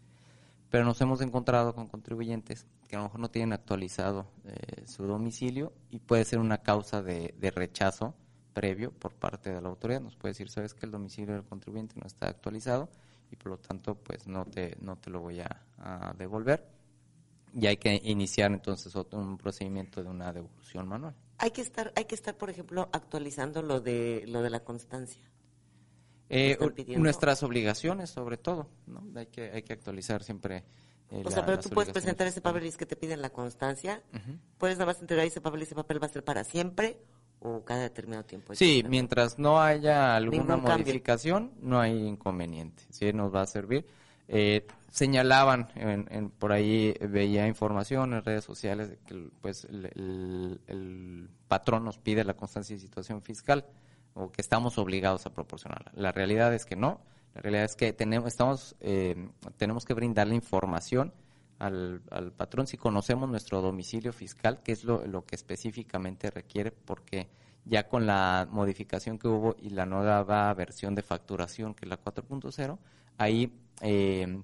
Pero nos hemos encontrado con contribuyentes que a lo mejor no tienen actualizado eh, su domicilio y puede ser una causa de, de, rechazo previo por parte de la autoridad. Nos puede decir, sabes que el domicilio del contribuyente no está actualizado y por lo tanto pues no te, no te lo voy a, a devolver. Y hay que iniciar entonces otro, un procedimiento de una devolución manual hay que estar, hay que estar, por ejemplo, actualizando lo de lo de la constancia. Eh, nuestras obligaciones, sobre todo, ¿no? Hay que hay que actualizar siempre. Eh, o sea, pero tú puedes presentar ese papel y es que te piden la constancia. Puedes nada más entregar ese papel y ese papel va a ser para siempre o cada determinado tiempo. Sí, mientras no haya alguna modificación, no hay inconveniente. Sí, nos va a servir. Eh, señalaban, en, por ahí veía información en redes sociales que pues el, patrón nos pide la constancia de situación fiscal o que estamos obligados a proporcionarla. La realidad es que no. La realidad es que tenemos, estamos, eh, tenemos que brindar la información al, al, patrón si conocemos nuestro domicilio fiscal, que es lo, lo que específicamente requiere, porque ya con la modificación que hubo y la nueva versión de facturación, que es la 4.0, ahí eh,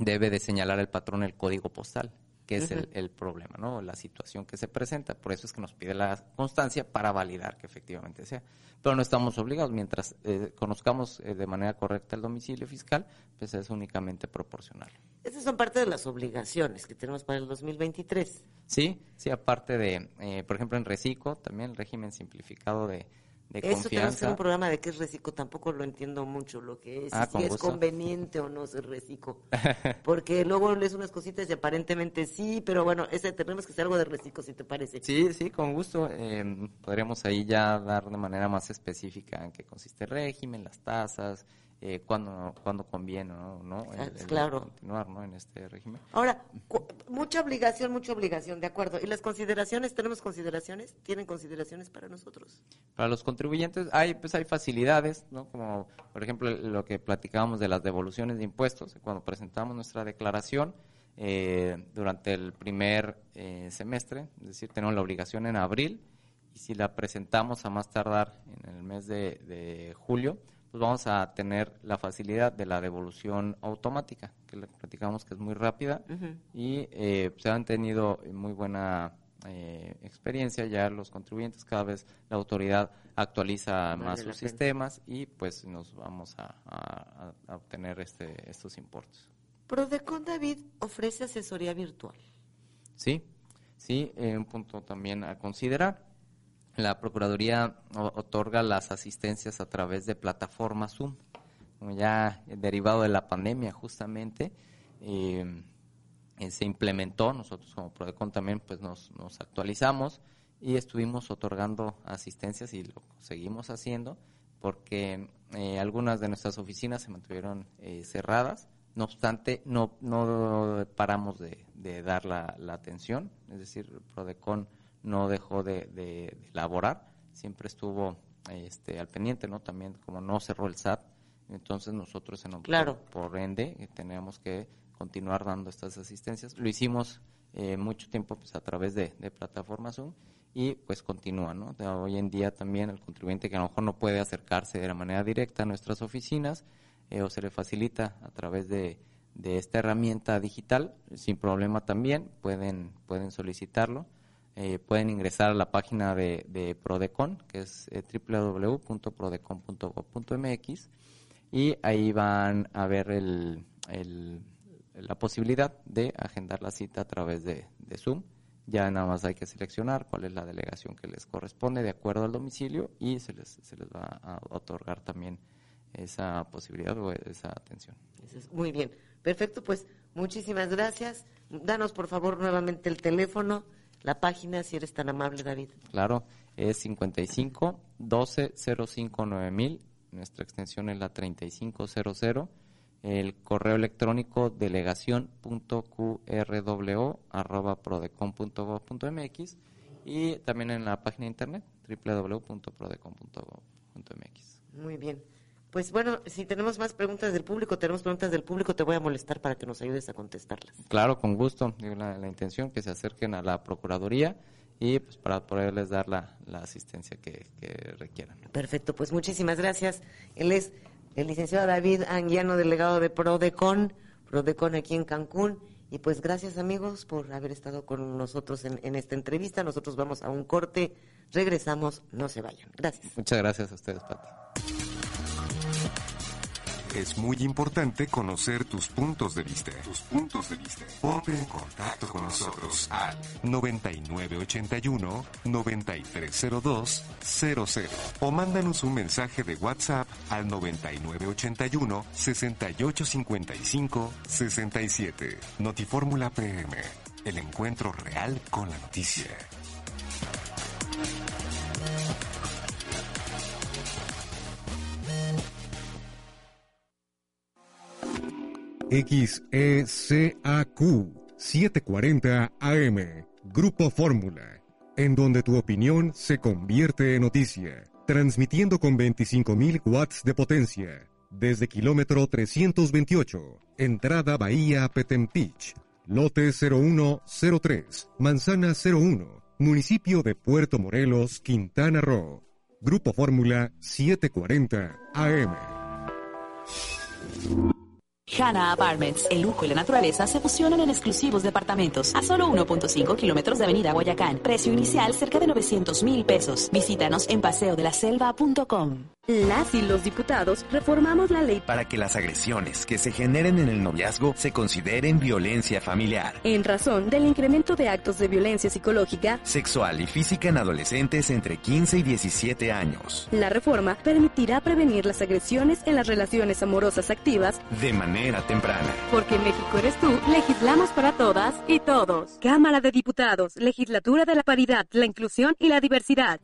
debe de señalar el patrón el código postal, que es el, problema, ¿no? La situación que se presenta. Por eso es que nos pide la constancia para validar que efectivamente sea. Pero no estamos obligados. Mientras eh, conozcamos eh, de manera correcta el domicilio fiscal, pues es únicamente proporcional. Esas son parte de las obligaciones que tenemos para el 2023. Sí, sí, aparte de, por ejemplo, en RECICO, también el régimen simplificado de eso tenemos que hacer un programa de qué es reciclo, tampoco lo entiendo mucho lo que es, ah, si es conveniente o no ser reciclo. Porque luego lees unas cositas y aparentemente sí, pero bueno, ese tenemos que hacer algo de reciclo si te parece. Sí, sí, con gusto. Eh, podríamos ahí ya dar de manera más específica en qué consiste el régimen, las tasas, eh, cuando, cuando conviene ¿no? ¿no? claro. continuar ¿no? en este régimen. Ahora, mucha obligación, mucha obligación, de acuerdo. ¿Y las consideraciones? ¿Tenemos consideraciones? ¿Tienen consideraciones para nosotros? Para los contribuyentes hay pues hay facilidades, ¿no? como por ejemplo lo que platicábamos de las devoluciones de impuestos. Cuando presentamos nuestra declaración, eh, durante el primer eh, semestre, es decir, tenemos la obligación en abril, y si la presentamos a más tardar en el mes de, de julio, pues vamos a tener la facilidad de la devolución automática, que le platicamos que es muy rápida y eh, se han tenido muy buena eh, experiencia ya los contribuyentes, cada vez la autoridad actualiza más sus sistemas y pues nos vamos a, obtener este, estos importes. Prodecon David ofrece asesoría virtual. Sí, sí, eh, un punto también a considerar la Procuraduría otorga las asistencias a través de plataformas Zoom, ya derivado de la pandemia justamente. Eh, eh, se implementó, nosotros como Prodecon también pues nos, actualizamos y estuvimos otorgando asistencias y lo seguimos haciendo porque eh, algunas de nuestras oficinas se mantuvieron cerradas, no obstante no, no paramos de, dar la, la, atención, es decir, Prodecon no dejó de, de, elaborar, siempre estuvo este, al pendiente, ¿no? También como no cerró el SAT, entonces nosotros en claro. por, ende eh, teníamos que continuar dando estas asistencias. Lo hicimos eh, mucho tiempo pues, a través de, de plataformas Zoom y pues continúa, ¿no? hoy en día también el contribuyente que a lo mejor no puede acercarse de manera directa a nuestras oficinas eh, o se le facilita a través de, de esta herramienta digital, sin problema también pueden, pueden solicitarlo eh, pueden ingresar a la página de, Prodecon, que es eh, www.prodecon.gov.mx, y ahí van a ver el, la posibilidad de agendar la cita a través de, Zoom. Ya nada más hay que seleccionar cuál es la delegación que les corresponde de acuerdo al domicilio y se les, se les va a otorgar también esa posibilidad o esa atención. Muy bien. Perfecto, pues muchísimas gracias. Danos por favor nuevamente el teléfono, la página, si eres tan amable, David. Claro, es 55 12 05 9000. Nuestra extensión es la 3500. El correo electrónico delegación.qrwo.prodecon.gov.mx y también en la página de internet www.prodecon.gov.mx. Muy bien. Pues bueno, si tenemos más preguntas del público, tenemos preguntas del público, te voy a molestar para que nos ayudes a contestarlas. Claro, con gusto. La, la intención que se acerquen a la Procuraduría y pues para poderles dar la, la asistencia que, que, requieran. Perfecto, pues muchísimas gracias. Él es el licenciado David Anguiano, delegado de PRODECON, PRODECON aquí en Cancún. Y pues gracias amigos por haber estado con nosotros en, en esta entrevista. Nosotros vamos a un corte, regresamos, no se vayan. Gracias. Muchas gracias a ustedes, Pati. Es muy importante conocer tus puntos de vista. Tus puntos de vista. Ponte en contacto con nosotros al 9981 9302 00 o mándanos un mensaje de WhatsApp al 9981 6855 67. Notifórmula PM. El encuentro real con la noticia. XECAQ 740 AM, Grupo Fórmula, en donde tu opinión se convierte en noticia, transmitiendo con 25.000 watts de potencia, desde kilómetro 328, entrada Bahía Petempich, lote 0103, manzana 01, municipio de Puerto Morelos, Quintana Roo. Grupo Fórmula 740 AM. Hanna Apartments, el lujo y la naturaleza se fusionan en exclusivos departamentos a solo 1.5 kilómetros de Avenida Guayacán. Precio inicial cerca de 900 mil pesos. Visítanos en paseodelaselva.com. Las y los diputados reformamos la ley para que las agresiones que se generen en el noviazgo se consideren violencia familiar. En razón del incremento de actos de violencia psicológica, sexual y física en adolescentes entre 15 y 17 años. La reforma permitirá prevenir las agresiones en las relaciones amorosas activas de manera temprana. Porque en México eres tú, legislamos para todas y todos. Cámara de Diputados, Legislatura de la Paridad, la Inclusión y la Diversidad.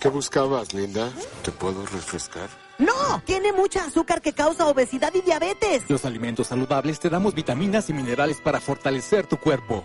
¿Qué buscabas, Linda? ¿Te puedo refrescar? No, tiene mucha azúcar que causa obesidad y diabetes. Los alimentos saludables te damos vitaminas y minerales para fortalecer tu cuerpo.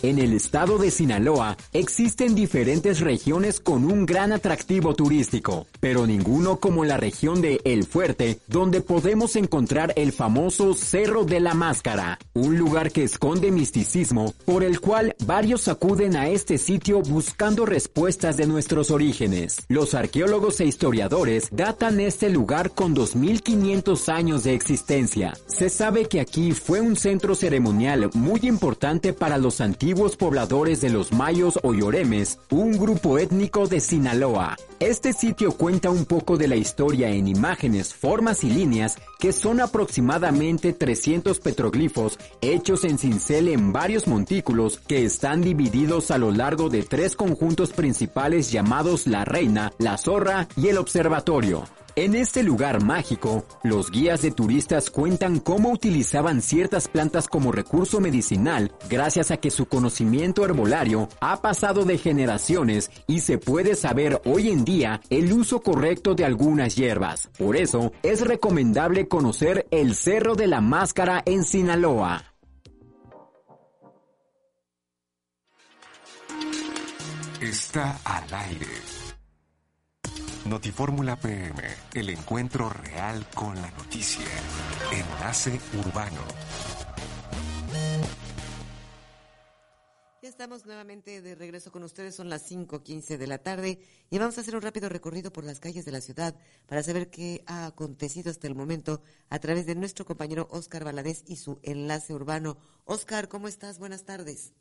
En el estado de Sinaloa existen diferentes regiones con un gran atractivo turístico, pero ninguno como la región de El Fuerte, donde podemos encontrar el famoso Cerro de la Máscara, un lugar que esconde misticismo por el cual varios acuden a este sitio buscando respuestas de nuestros orígenes. Los arqueólogos e historiadores datan este lugar con 2500 años de existencia. Se sabe que aquí fue un centro ceremonial muy importante para los antiguos antiguos pobladores de los mayos o lloremes, un grupo étnico de Sinaloa. Este sitio cuenta un poco de la historia en imágenes, formas y líneas que son aproximadamente 300 petroglifos hechos en cincel en varios montículos que están divididos a lo largo de tres conjuntos principales llamados la reina, la zorra y el observatorio. En este lugar mágico, los guías de turistas cuentan cómo utilizaban ciertas plantas como recurso medicinal gracias a que su conocimiento herbolario ha pasado de generaciones y se puede saber hoy en día el uso correcto de algunas hierbas. Por eso, es recomendable conocer el Cerro de la Máscara en Sinaloa. Está al aire. Notifórmula PM, el encuentro real con la noticia. Enlace urbano. Ya estamos nuevamente de regreso con ustedes, son las 5.15 de la tarde y vamos a hacer un rápido recorrido por las calles de la ciudad para saber qué ha acontecido hasta el momento a través de nuestro compañero Oscar Valadez y su enlace urbano. Oscar, ¿cómo estás? Buenas tardes.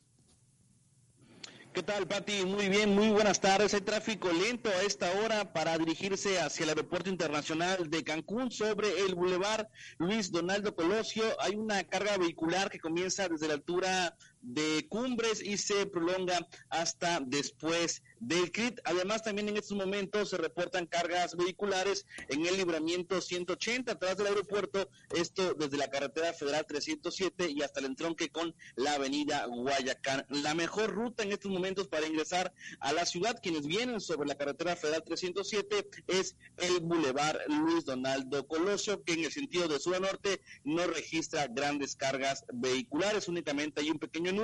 ¿Qué tal, Pati? Muy bien, muy buenas tardes. Hay tráfico lento a esta hora para dirigirse hacia el Aeropuerto Internacional de Cancún sobre el Boulevard Luis Donaldo Colosio. Hay una carga vehicular que comienza desde la altura de Cumbres y se prolonga hasta después del CRIT. Además, también en estos momentos se reportan cargas vehiculares en el libramiento 180 atrás del aeropuerto, esto desde la carretera federal 307 y hasta el entronque con la avenida Guayacán. La mejor ruta en estos momentos para ingresar a la ciudad, quienes vienen sobre la carretera federal 307, es el Boulevard Luis Donaldo Colosio, que en el sentido de sur a norte no registra grandes cargas vehiculares, únicamente hay un pequeño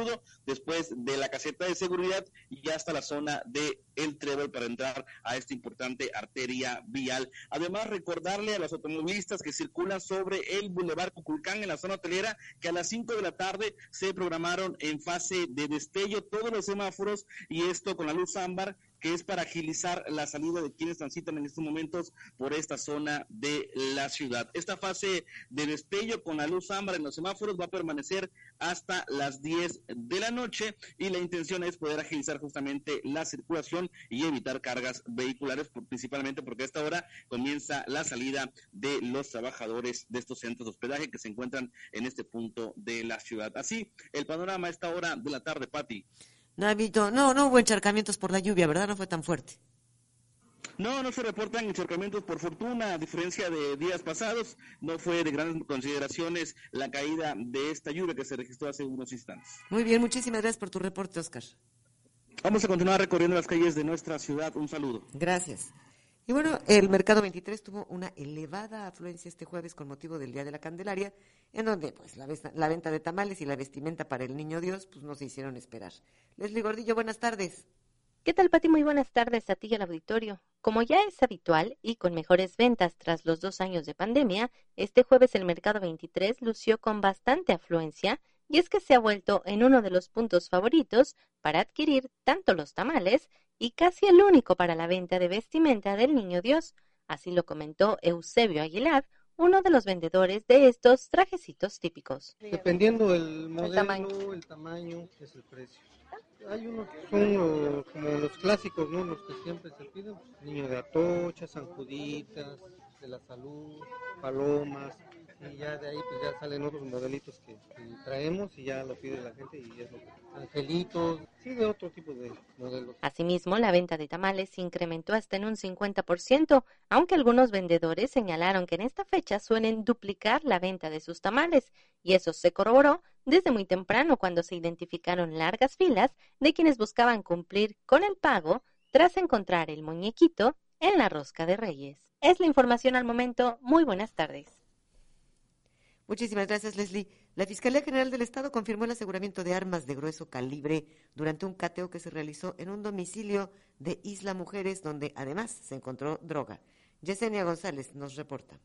después de la caseta de seguridad y hasta la zona de El Trébol para entrar a esta importante arteria vial. Además, recordarle a los automovilistas que circulan sobre el Boulevard Cuculcán en la zona hotelera que a las 5 de la tarde se programaron en fase de destello todos los semáforos y esto con la luz ámbar que es para agilizar la salida de quienes transitan en estos momentos por esta zona de la ciudad. Esta fase de destello con la luz ámbar en los semáforos va a permanecer hasta las 10 de la noche y la intención es poder agilizar justamente la circulación y evitar cargas vehiculares, principalmente porque a esta hora comienza la salida de los trabajadores de estos centros de hospedaje que se encuentran en este punto de la ciudad. Así, el panorama a esta hora de la tarde, Pati. No ha habido, no, no hubo encharcamientos por la lluvia, ¿verdad? No fue tan fuerte. No, no se reportan encharcamientos por fortuna, a diferencia de días pasados, no fue de grandes consideraciones la caída de esta lluvia que se registró hace unos instantes. Muy bien, muchísimas gracias por tu reporte, Oscar. Vamos a continuar recorriendo las calles de nuestra ciudad. Un saludo. Gracias. Y bueno, el mercado 23 tuvo una elevada afluencia este jueves con motivo del Día de la Candelaria, en donde pues la, venta de tamales y la vestimenta para el Niño Dios pues no se hicieron esperar. Leslie Gordillo, buenas tardes. ¿Qué tal, Pati? Muy buenas tardes a ti y al auditorio. Como ya es habitual y con mejores ventas tras los dos años de pandemia, este jueves el mercado 23 lució con bastante afluencia y es que se ha vuelto en uno de los puntos favoritos para adquirir tanto los tamales y casi el único para la venta de vestimenta del Niño Dios. Así lo comentó Eusebio Aguilar, uno de los vendedores de estos trajecitos típicos. Dependiendo del modelo, el tamaño, es el precio. Hay unos que son como los clásicos, ¿no? Los que siempre se piden. Niño de Atocha, San Juditas, de la Salud, Palomas, y ya de ahí pues ya salen otros modelitos que, traemos y ya pide la gente y angelitos, sí de otro tipo de modelos. Asimismo, la venta de tamales se incrementó hasta en un 50%, aunque algunos vendedores señalaron que en esta fecha suelen duplicar la venta de sus tamales, y eso se corroboró desde muy temprano cuando se identificaron largas filas de quienes buscaban cumplir con el pago tras encontrar el muñequito en la rosca de Reyes. Es la información al momento. Muy buenas tardes. Muchísimas gracias, Leslie. La Fiscalía General del Estado confirmó el aseguramiento de armas de grueso calibre durante un cateo que se realizó en un domicilio de Isla Mujeres, donde además se encontró droga. Yesenia González nos reporta.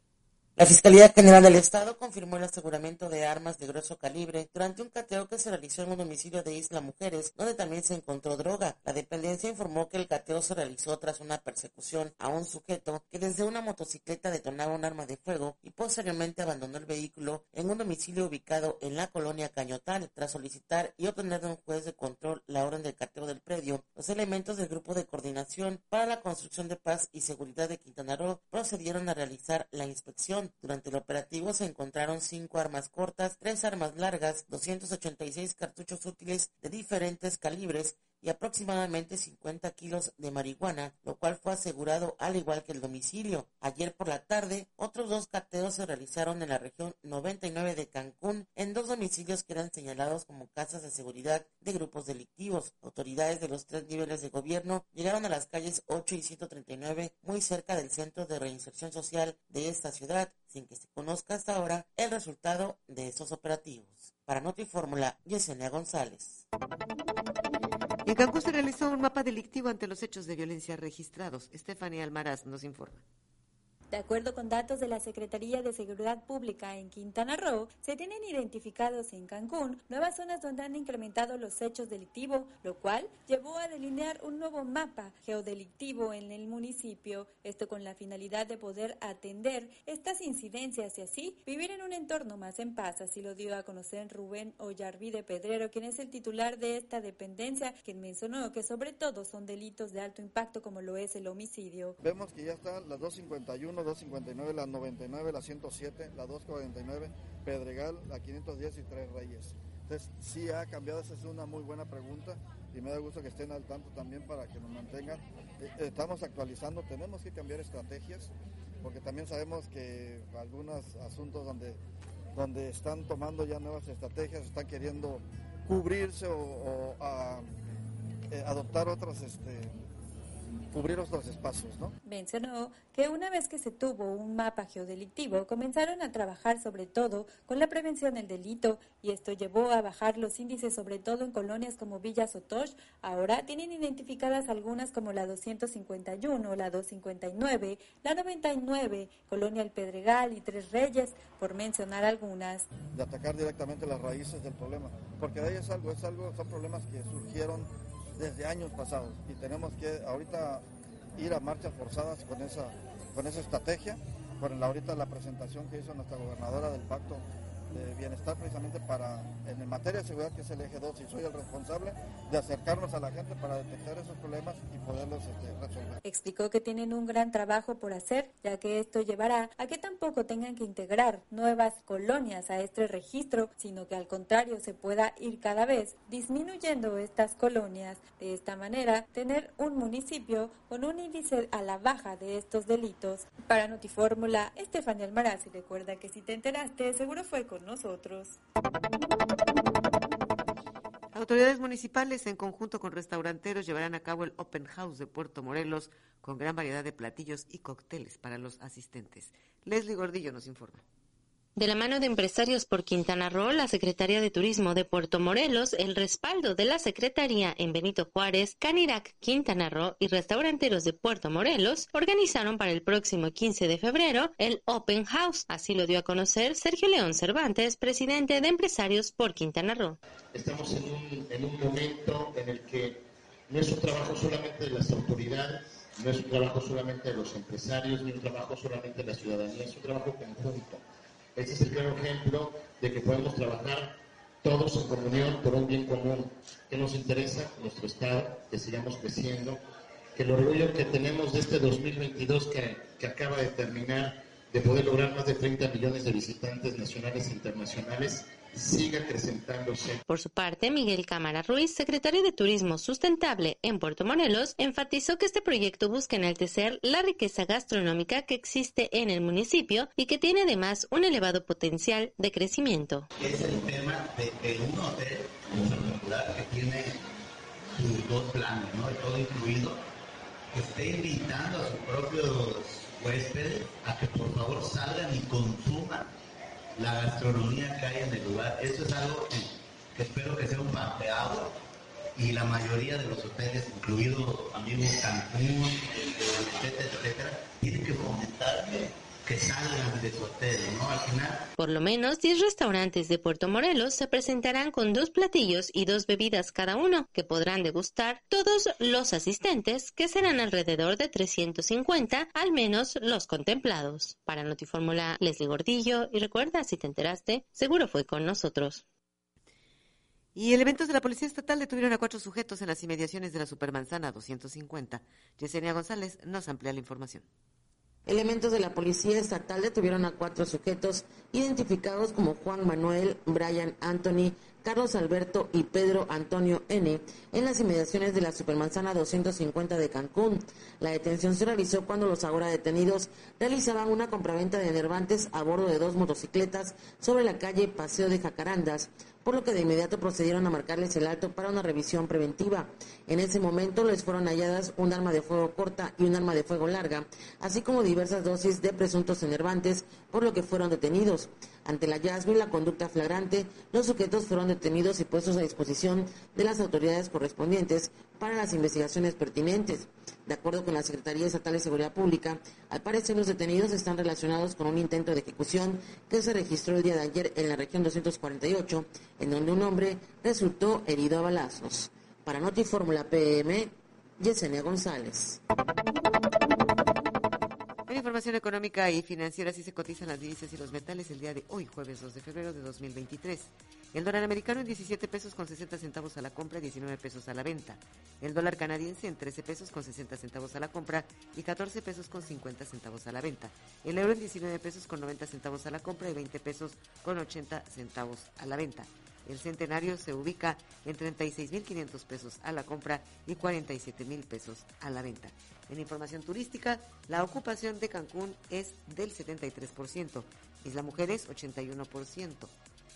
La Fiscalía General del Estado confirmó el aseguramiento de armas de grueso calibre durante un cateo que se realizó en un domicilio de Isla Mujeres, donde también se encontró droga. La dependencia informó que el cateo se realizó tras una persecución a un sujeto que desde una motocicleta detonaba un arma de fuego y posteriormente abandonó el vehículo en un domicilio ubicado en la colonia Cañotal. Tras solicitar y obtener de un juez de control la orden del cateo del predio, los elementos del Grupo de Coordinación para la Construcción de Paz y Seguridad de Quintana Roo procedieron a realizar la inspección durante el operativo se encontraron cinco armas cortas, tres armas largas, 286 cartuchos útiles de diferentes calibres y aproximadamente 50 kilos de marihuana, lo cual fue asegurado al igual que el domicilio. Ayer por la tarde, otros dos cateos se realizaron en la región 99 de Cancún, en dos domicilios que eran señalados como casas de seguridad de grupos delictivos. Autoridades de los tres niveles de gobierno llegaron a las calles 8 y 139, muy cerca del centro de reinserción social de esta ciudad, sin que se conozca hasta ahora el resultado de estos operativos. Para Notifórmula, Yesenia González. En Cancún se realizó un mapa delictivo ante los hechos de violencia registrados. Estefanía Almaraz nos informa. De acuerdo con datos de la Secretaría de Seguridad Pública en Quintana Roo, se tienen identificados en Cancún nuevas zonas donde han incrementado los hechos delictivos, lo cual llevó a delinear un nuevo mapa geodelictivo en el municipio, esto con la finalidad de poder atender estas incidencias y así vivir en un entorno más en paz, así lo dio a conocer Rubén Ollarvide Pedrero, quien es el titular de esta dependencia, quien mencionó que sobre todo son delitos de alto impacto como lo es el homicidio. Vemos que ya están las 251 259, la 99, la 107, la 249, Pedregal, la 510 y Tres Reyes. Entonces, sí ha cambiado, esa es una muy buena pregunta y me da gusto que estén al tanto también para que nos mantengan. Eh, estamos actualizando, tenemos que cambiar estrategias porque también sabemos que algunos asuntos donde, donde están tomando ya nuevas estrategias, están queriendo cubrirse o, eh, adoptar otras este, cubrir otros espacios, ¿no? Mencionó que una vez que se tuvo un mapa geodelictivo, comenzaron a trabajar sobre todo con la prevención del delito y esto llevó a bajar los índices sobre todo en colonias como Villa Sotosh. Ahora tienen identificadas algunas como la 251, la 259, la 99, Colonia El Pedregal y Tres Reyes, por mencionar algunas. De atacar directamente las raíces del problema, porque de ahí es algo, es algo, son problemas que surgieron desde años pasados. Y tenemos que ahorita ir a marchas forzadas con esa, con esa estrategia, con la, ahorita la presentación que hizo nuestra gobernadora del pacto de bienestar precisamente para, en materia de seguridad que es el eje 2 y soy el responsable de acercarnos a la gente para detectar esos problemas y poderlos este, resolver. Explicó que tienen un gran trabajo por hacer, ya que esto llevará a que tampoco tengan que integrar nuevas colonias a este registro, sino que al contrario se pueda ir cada vez disminuyendo estas colonias. De esta manera, tener un municipio con un índice a la baja de estos delitos. Para Notifórmula, Estefania Almaraz, y recuerda que si te enteraste, seguro fue con nosotros. Autoridades municipales en conjunto con restauranteros llevarán a cabo el Open House de Puerto Morelos con gran variedad de platillos y cócteles para los asistentes. Leslie Gordillo nos informa. De la mano de empresarios por Quintana Roo, la Secretaría de Turismo de Puerto Morelos, el respaldo de la Secretaría en Benito Juárez, Canirac, Quintana Roo y restauranteros de Puerto Morelos organizaron para el próximo 15 de febrero el Open House. Así lo dio a conocer Sergio León Cervantes, presidente de Empresarios por Quintana Roo. Estamos en un, en un momento en el que no es un trabajo solamente de las autoridades, no es un trabajo solamente de los empresarios, ni un trabajo solamente de la ciudadanía, es un trabajo conjunto este es el claro ejemplo de que podemos trabajar todos en comunión por un bien común. que nos interesa? Nuestro Estado, que sigamos creciendo, que el orgullo que tenemos de este 2022 que, que acaba de terminar, de poder lograr más de 30 millones de visitantes nacionales e internacionales, siga acrecentándose. Por su parte, Miguel Cámara Ruiz, secretario de Turismo Sustentable en Puerto Morelos, enfatizó que este proyecto busca enaltecer la riqueza gastronómica que existe en el municipio y que tiene además un elevado potencial de crecimiento. Es el tema de, un hotel particular que tiene sus dos planes, ¿no? todo incluido, que esté invitando a sus propios huéspedes a que por favor salgan y consuman la gastronomía que hay en el lugar. Eso es algo que, espero que sea un agua y la mayoría de los hoteles, incluido amigos Cancún, etcétera, etcétera, tienen que fomentar que salgan de su hotel, ¿no? Al final. Por lo menos 10 restaurantes de Puerto Morelos se presentarán con dos platillos y dos bebidas cada uno, que podrán degustar todos los asistentes, que serán alrededor de 350, al menos los contemplados. Para Notifórmula, Leslie Gordillo, y recuerda, si te enteraste, seguro fue con nosotros. Y elementos de la Policía Estatal detuvieron a cuatro sujetos en las inmediaciones de la Supermanzana 250. Yesenia González nos amplía la información. Elementos de la Policía Estatal detuvieron a cuatro sujetos identificados como Juan Manuel, Brian Anthony, Carlos Alberto y Pedro Antonio N. en las inmediaciones de la Supermanzana 250 de Cancún. La detención se realizó cuando los ahora detenidos realizaban una compraventa de enervantes a bordo de dos motocicletas sobre la calle Paseo de Jacarandas por lo que de inmediato procedieron a marcarles el alto para una revisión preventiva. En ese momento les fueron halladas un arma de fuego corta y un arma de fuego larga, así como diversas dosis de presuntos enervantes, por lo que fueron detenidos. Ante el hallazgo y la conducta flagrante, los sujetos fueron detenidos y puestos a disposición de las autoridades correspondientes para las investigaciones pertinentes. De acuerdo con la Secretaría Estatal de Seguridad Pública, al parecer los detenidos están relacionados con un intento de ejecución que se registró el día de ayer en la región 248, en donde un hombre resultó herido a balazos. Para Notifórmula PM, Yesenia González. En información económica y financiera, sí se cotizan las divisas y los metales el día de hoy, jueves 2 de febrero de 2023. El dólar americano en 17 pesos con 60 centavos a la compra y 19 pesos a la venta. El dólar canadiense en 13 pesos con 60 centavos a la compra y 14 pesos con 50 centavos a la venta. El euro en 19 pesos con 90 centavos a la compra y 20 pesos con 80 centavos a la venta. El centenario se ubica en 36.500 pesos a la compra y 47.000 pesos a la venta. En información turística, la ocupación de Cancún es del 73%, Isla Mujeres 81%,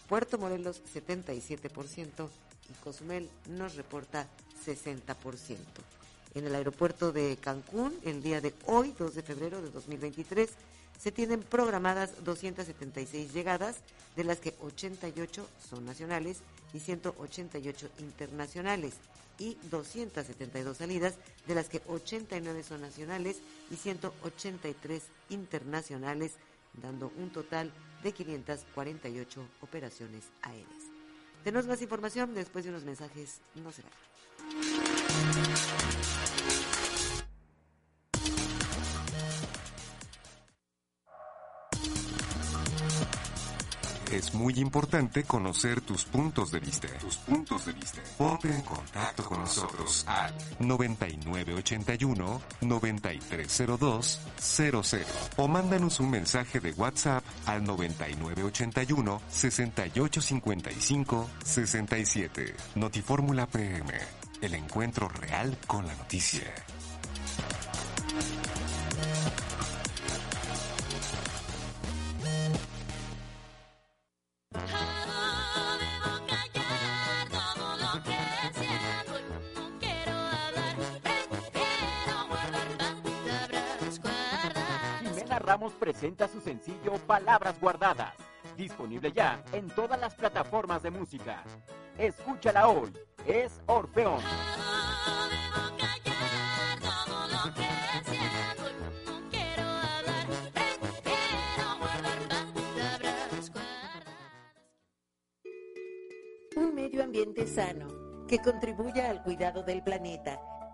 Puerto Morelos 77% y Cozumel nos reporta 60%. En el aeropuerto de Cancún, el día de hoy, 2 de febrero de 2023, se tienen programadas 276 llegadas, de las que 88 son nacionales y 188 internacionales y 272 salidas, de las que 89 son nacionales y 183 internacionales, dando un total de 548 operaciones aéreas. Tenemos más información después de unos mensajes. No se Es muy importante conocer tus puntos de vista. Tus puntos de vista. Ponte en contacto con nosotros al 9981-930200 o mándanos un mensaje de WhatsApp al 9981-6855-67. Notifórmula PM. El encuentro real con la noticia. Ramos presenta su sencillo Palabras Guardadas, disponible ya en todas las plataformas de música. Escúchala hoy, es Orfeón. Un medio ambiente sano que contribuya al cuidado del planeta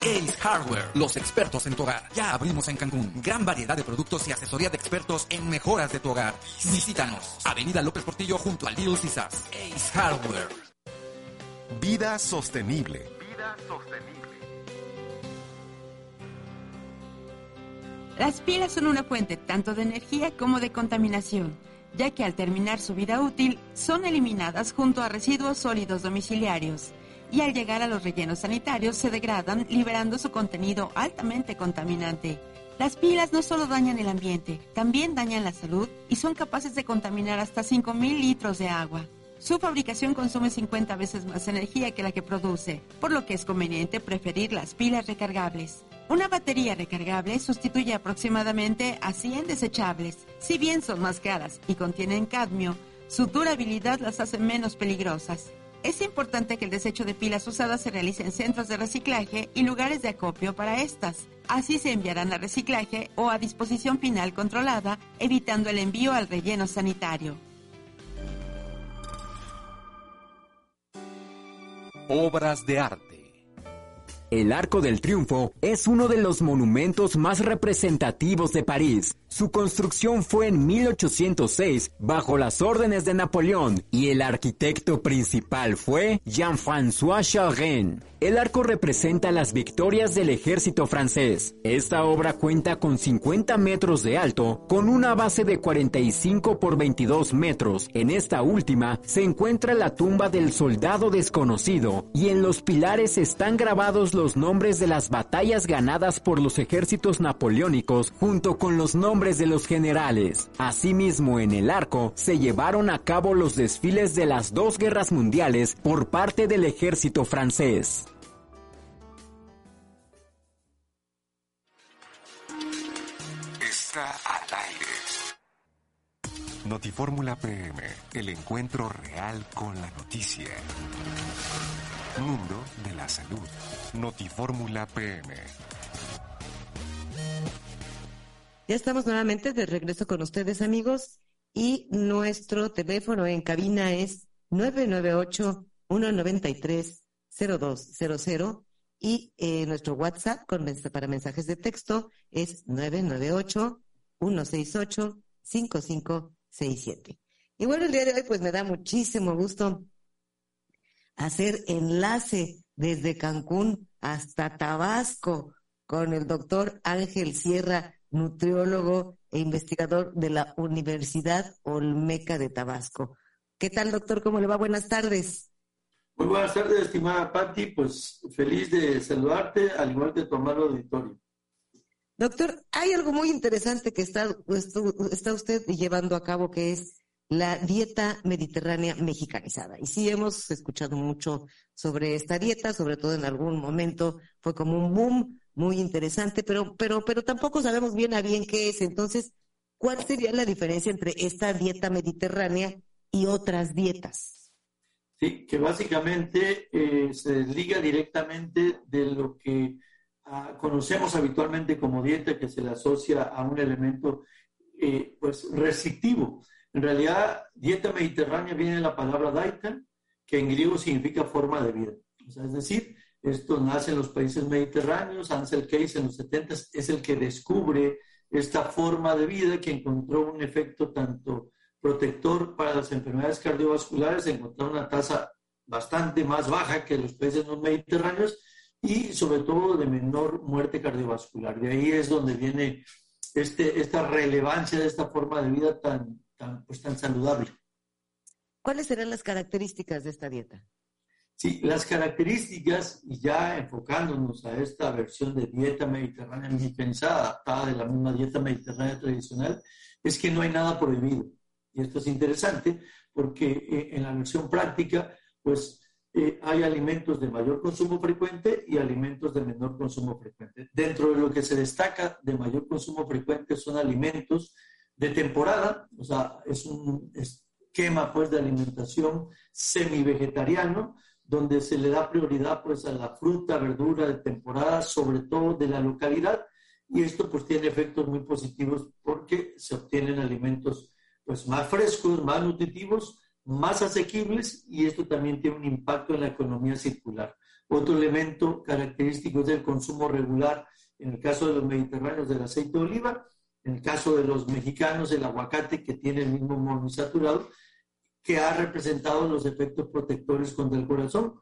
Ace Hardware, los expertos en tu hogar. Ya abrimos en Cancún. Gran variedad de productos y asesoría de expertos en mejoras de tu hogar. Visítanos. Avenida López Portillo junto al Little Caesars. Ace Hardware. Vida sostenible. Vida sostenible. Las pilas son una fuente tanto de energía como de contaminación, ya que al terminar su vida útil son eliminadas junto a residuos sólidos domiciliarios y al llegar a los rellenos sanitarios se degradan liberando su contenido altamente contaminante. Las pilas no solo dañan el ambiente, también dañan la salud y son capaces de contaminar hasta 5.000 litros de agua. Su fabricación consume 50 veces más energía que la que produce, por lo que es conveniente preferir las pilas recargables. Una batería recargable sustituye aproximadamente a 100 desechables. Si bien son más caras y contienen cadmio, su durabilidad las hace menos peligrosas. Es importante que el desecho de pilas usadas se realice en centros de reciclaje y lugares de acopio para estas. Así se enviarán a reciclaje o a disposición final controlada, evitando el envío al relleno sanitario. Obras de arte. El Arco del Triunfo es uno de los monumentos más representativos de París. Su construcción fue en 1806 bajo las órdenes de Napoleón y el arquitecto principal fue Jean-François Charren. El arco representa las victorias del ejército francés. Esta obra cuenta con 50 metros de alto, con una base de 45 por 22 metros. En esta última se encuentra la tumba del soldado desconocido y en los pilares están grabados los nombres de las batallas ganadas por los ejércitos napoleónicos junto con los nombres de los generales. Asimismo, en el arco se llevaron a cabo los desfiles de las dos guerras mundiales por parte del ejército francés. al aire. Notifórmula PM, el encuentro real con la noticia. Mundo de la salud. Notifórmula PM. Ya estamos nuevamente de regreso con ustedes, amigos, y nuestro teléfono en cabina es 998 193 0200 y eh, nuestro WhatsApp con, para mensajes de texto es 998-168-5567. Y bueno, el día de hoy pues me da muchísimo gusto hacer enlace desde Cancún hasta Tabasco con el doctor Ángel Sierra, nutriólogo e investigador de la Universidad Olmeca de Tabasco. ¿Qué tal, doctor? ¿Cómo le va? Buenas tardes. Muy buenas tardes, estimada Patti. Pues feliz de saludarte, al igual que amado auditorio. Doctor, hay algo muy interesante que está, está usted llevando a cabo, que es la dieta mediterránea mexicanizada. Y sí hemos escuchado mucho sobre esta dieta, sobre todo en algún momento fue como un boom muy interesante, pero, pero, pero tampoco sabemos bien a bien qué es. Entonces, ¿cuál sería la diferencia entre esta dieta mediterránea y otras dietas? ¿sí? que básicamente eh, se desliga directamente de lo que ah, conocemos habitualmente como dieta, que se le asocia a un elemento eh, pues restrictivo. En realidad, dieta mediterránea viene de la palabra daita, que en griego significa forma de vida. es decir, esto nace en los países mediterráneos, Ansel Keys en los 70 es el que descubre esta forma de vida que encontró un efecto tanto protector para las enfermedades cardiovasculares, encontrar una tasa bastante más baja que los países no mediterráneos y sobre todo de menor muerte cardiovascular. De ahí es donde viene este, esta relevancia de esta forma de vida tan, tan, pues, tan saludable. ¿Cuáles serán las características de esta dieta? Sí, las características, y ya enfocándonos a esta versión de dieta mediterránea pensada, adaptada de la misma dieta mediterránea tradicional, es que no hay nada prohibido. Y esto es interesante porque eh, en la versión práctica, pues eh, hay alimentos de mayor consumo frecuente y alimentos de menor consumo frecuente. Dentro de lo que se destaca de mayor consumo frecuente son alimentos de temporada, o sea, es un esquema pues de alimentación semi-vegetariano, donde se le da prioridad pues a la fruta, verdura de temporada, sobre todo de la localidad, y esto pues tiene efectos muy positivos porque se obtienen alimentos pues más frescos, más nutritivos, más asequibles y esto también tiene un impacto en la economía circular. Otro elemento característico es el consumo regular, en el caso de los mediterráneos del aceite de oliva, en el caso de los mexicanos el aguacate que tiene el mismo monoinsaturado, que ha representado los efectos protectores contra el corazón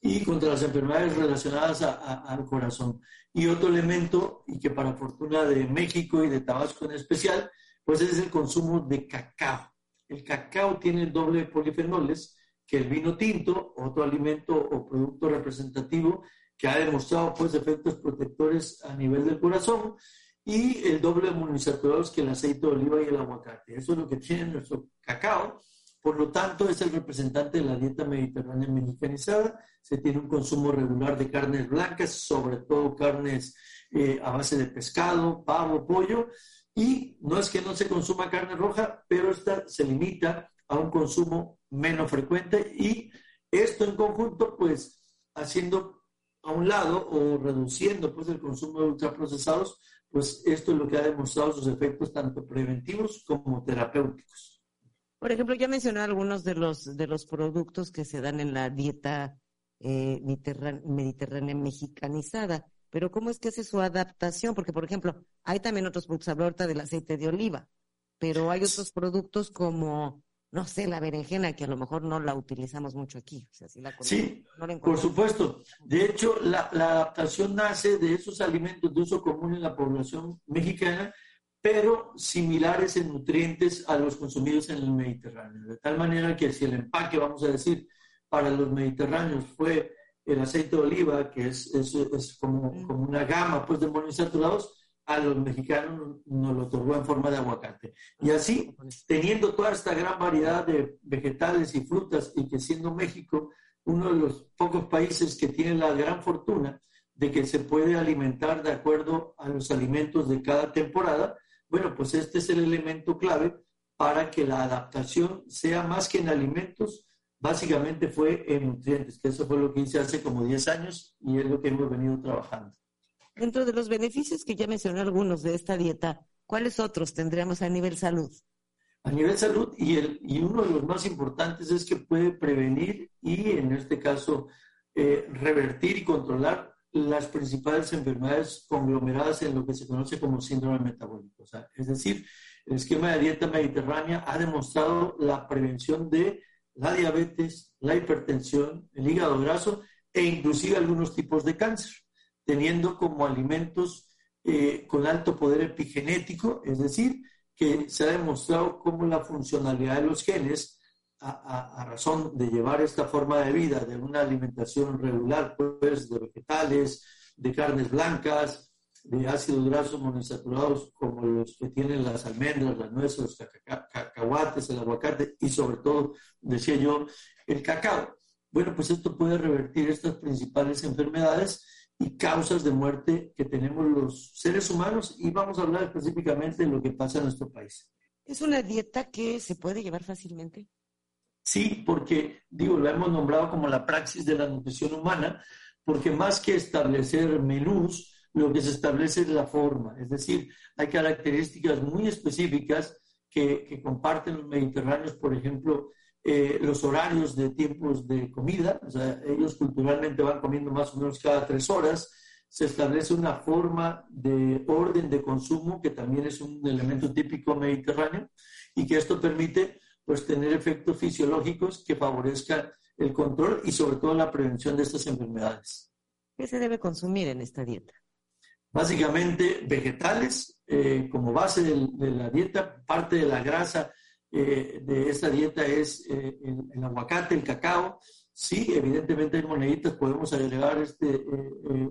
y contra las enfermedades relacionadas al corazón. Y otro elemento, y que para fortuna de México y de Tabasco en especial, pues es el consumo de cacao. El cacao tiene el doble de polifenoles que el vino tinto, otro alimento o producto representativo que ha demostrado pues efectos protectores a nivel del corazón y el doble monoinsaturados que el aceite de oliva y el aguacate. Eso es lo que tiene nuestro cacao. Por lo tanto, es el representante de la dieta mediterránea mexicanizada. Se tiene un consumo regular de carnes blancas, sobre todo carnes eh, a base de pescado, pavo, pollo, y no es que no se consuma carne roja, pero esta se limita a un consumo menos frecuente y esto en conjunto, pues haciendo a un lado o reduciendo pues el consumo de ultraprocesados, pues esto es lo que ha demostrado sus efectos tanto preventivos como terapéuticos. Por ejemplo, ya mencioné algunos de los de los productos que se dan en la dieta eh, mediterránea mexicanizada. Pero ¿cómo es que hace su adaptación? Porque, por ejemplo, hay también otros productos, hablo ahorita del aceite de oliva, pero hay otros productos como, no sé, la berenjena, que a lo mejor no la utilizamos mucho aquí. sí, por supuesto. De hecho, la, la adaptación nace de esos alimentos de uso común en la población mexicana, pero similares en nutrientes a los consumidos en el Mediterráneo. De tal manera que si el empaque, vamos a decir, para los mediterráneos fue el aceite de oliva, que es, es, es como, como, una gama pues, de monoinsaturados, a los mexicanos nos lo otorgó en forma de aguacate. Y así, teniendo toda esta gran variedad de vegetales y frutas, y que siendo México uno de los pocos países que tiene la gran fortuna de que se puede alimentar de acuerdo a los alimentos de cada temporada, bueno, pues este es el elemento clave para que la adaptación sea más que en alimentos, básicamente fue en nutrientes, que eso fue lo que hice hace como 10 años y es lo que hemos venido trabajando. Dentro de los beneficios que ya mencioné algunos de esta dieta, ¿cuáles otros tendríamos a nivel salud? A nivel salud, y, el, y uno de los más importantes es que puede prevenir y, en este caso, eh, revertir y controlar las principales enfermedades conglomeradas en lo que se conoce como síndrome metabólico. Es decir, el esquema de dieta mediterránea ha demostrado la prevención de la diabetes, la hipertensión, el hígado graso e inclusive algunos tipos de cáncer, teniendo como alimentos eh, con alto poder epigenético, es decir, que se ha demostrado cómo la funcionalidad de los genes, a, razón de llevar esta forma de vida, de una alimentación regular, pues, de vegetales, de carnes blancas, de ácidos grasos monoinsaturados como los que tienen las almendras, las nueces, los cacahuates, el aguacate y sobre todo, decía yo, el cacao. Bueno, pues esto puede revertir estas principales enfermedades y causas de muerte que tenemos los seres humanos y vamos a hablar específicamente de lo que pasa en nuestro país. ¿Es una dieta que se puede llevar fácilmente? Sí, porque, digo, la hemos nombrado como la praxis de la nutrición humana, porque más que establecer menús, lo que se establece es la forma, es decir, hay características muy específicas que, comparten los mediterráneos, por ejemplo, eh, los horarios de tiempos de comida, o sea, ellos culturalmente van comiendo más o menos cada tres horas, se establece una forma de orden de consumo que también es un elemento típico mediterráneo y que esto permite pues tener efectos fisiológicos que favorezcan el control y sobre todo la prevención de estas enfermedades. ¿Qué se debe consumir en esta dieta? básicamente vegetales eh, como base de, la dieta. Parte de la grasa eh, de esta dieta es eh, el, aguacate, el cacao. Sí, evidentemente hay moneditas, podemos agregar este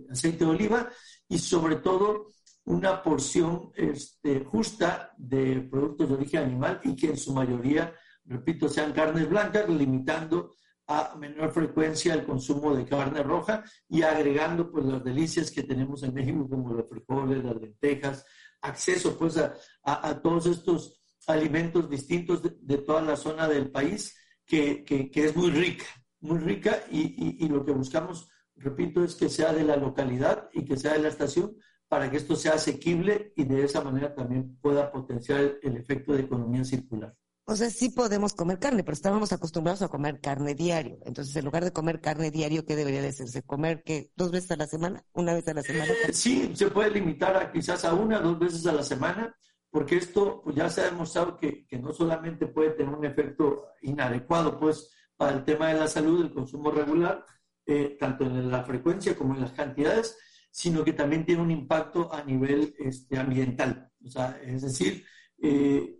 aceite de oliva y sobre todo una porción este, justa de productos de origen animal y que en su mayoría, repito, sean carnes blancas, limitando a menor frecuencia el consumo de carne roja y agregando pues las delicias que tenemos en México como los frijoles, las lentejas, acceso pues a, a, todos estos alimentos distintos de, toda la zona del país que, que, es muy rica, muy rica y, y, lo que buscamos, repito, es que sea de la localidad y que sea de la estación para que esto sea asequible y de esa manera también pueda potenciar el efecto de economía circular. O sea, sí podemos comer carne, pero estábamos acostumbrados a comer carne diario. Entonces, en lugar de comer carne diario, ¿qué debería de hacerse? ¿Comer que dos veces a la semana? ¿Una vez a la semana? Eh, sí, se puede limitar a quizás a una, dos veces a la semana, porque esto pues, ya se ha demostrado que, no solamente puede tener un efecto inadecuado pues, para el tema de la salud, el consumo regular, eh, tanto en la frecuencia como en las cantidades, sino que también tiene un impacto a nivel este, ambiental. O sea, es decir, eh,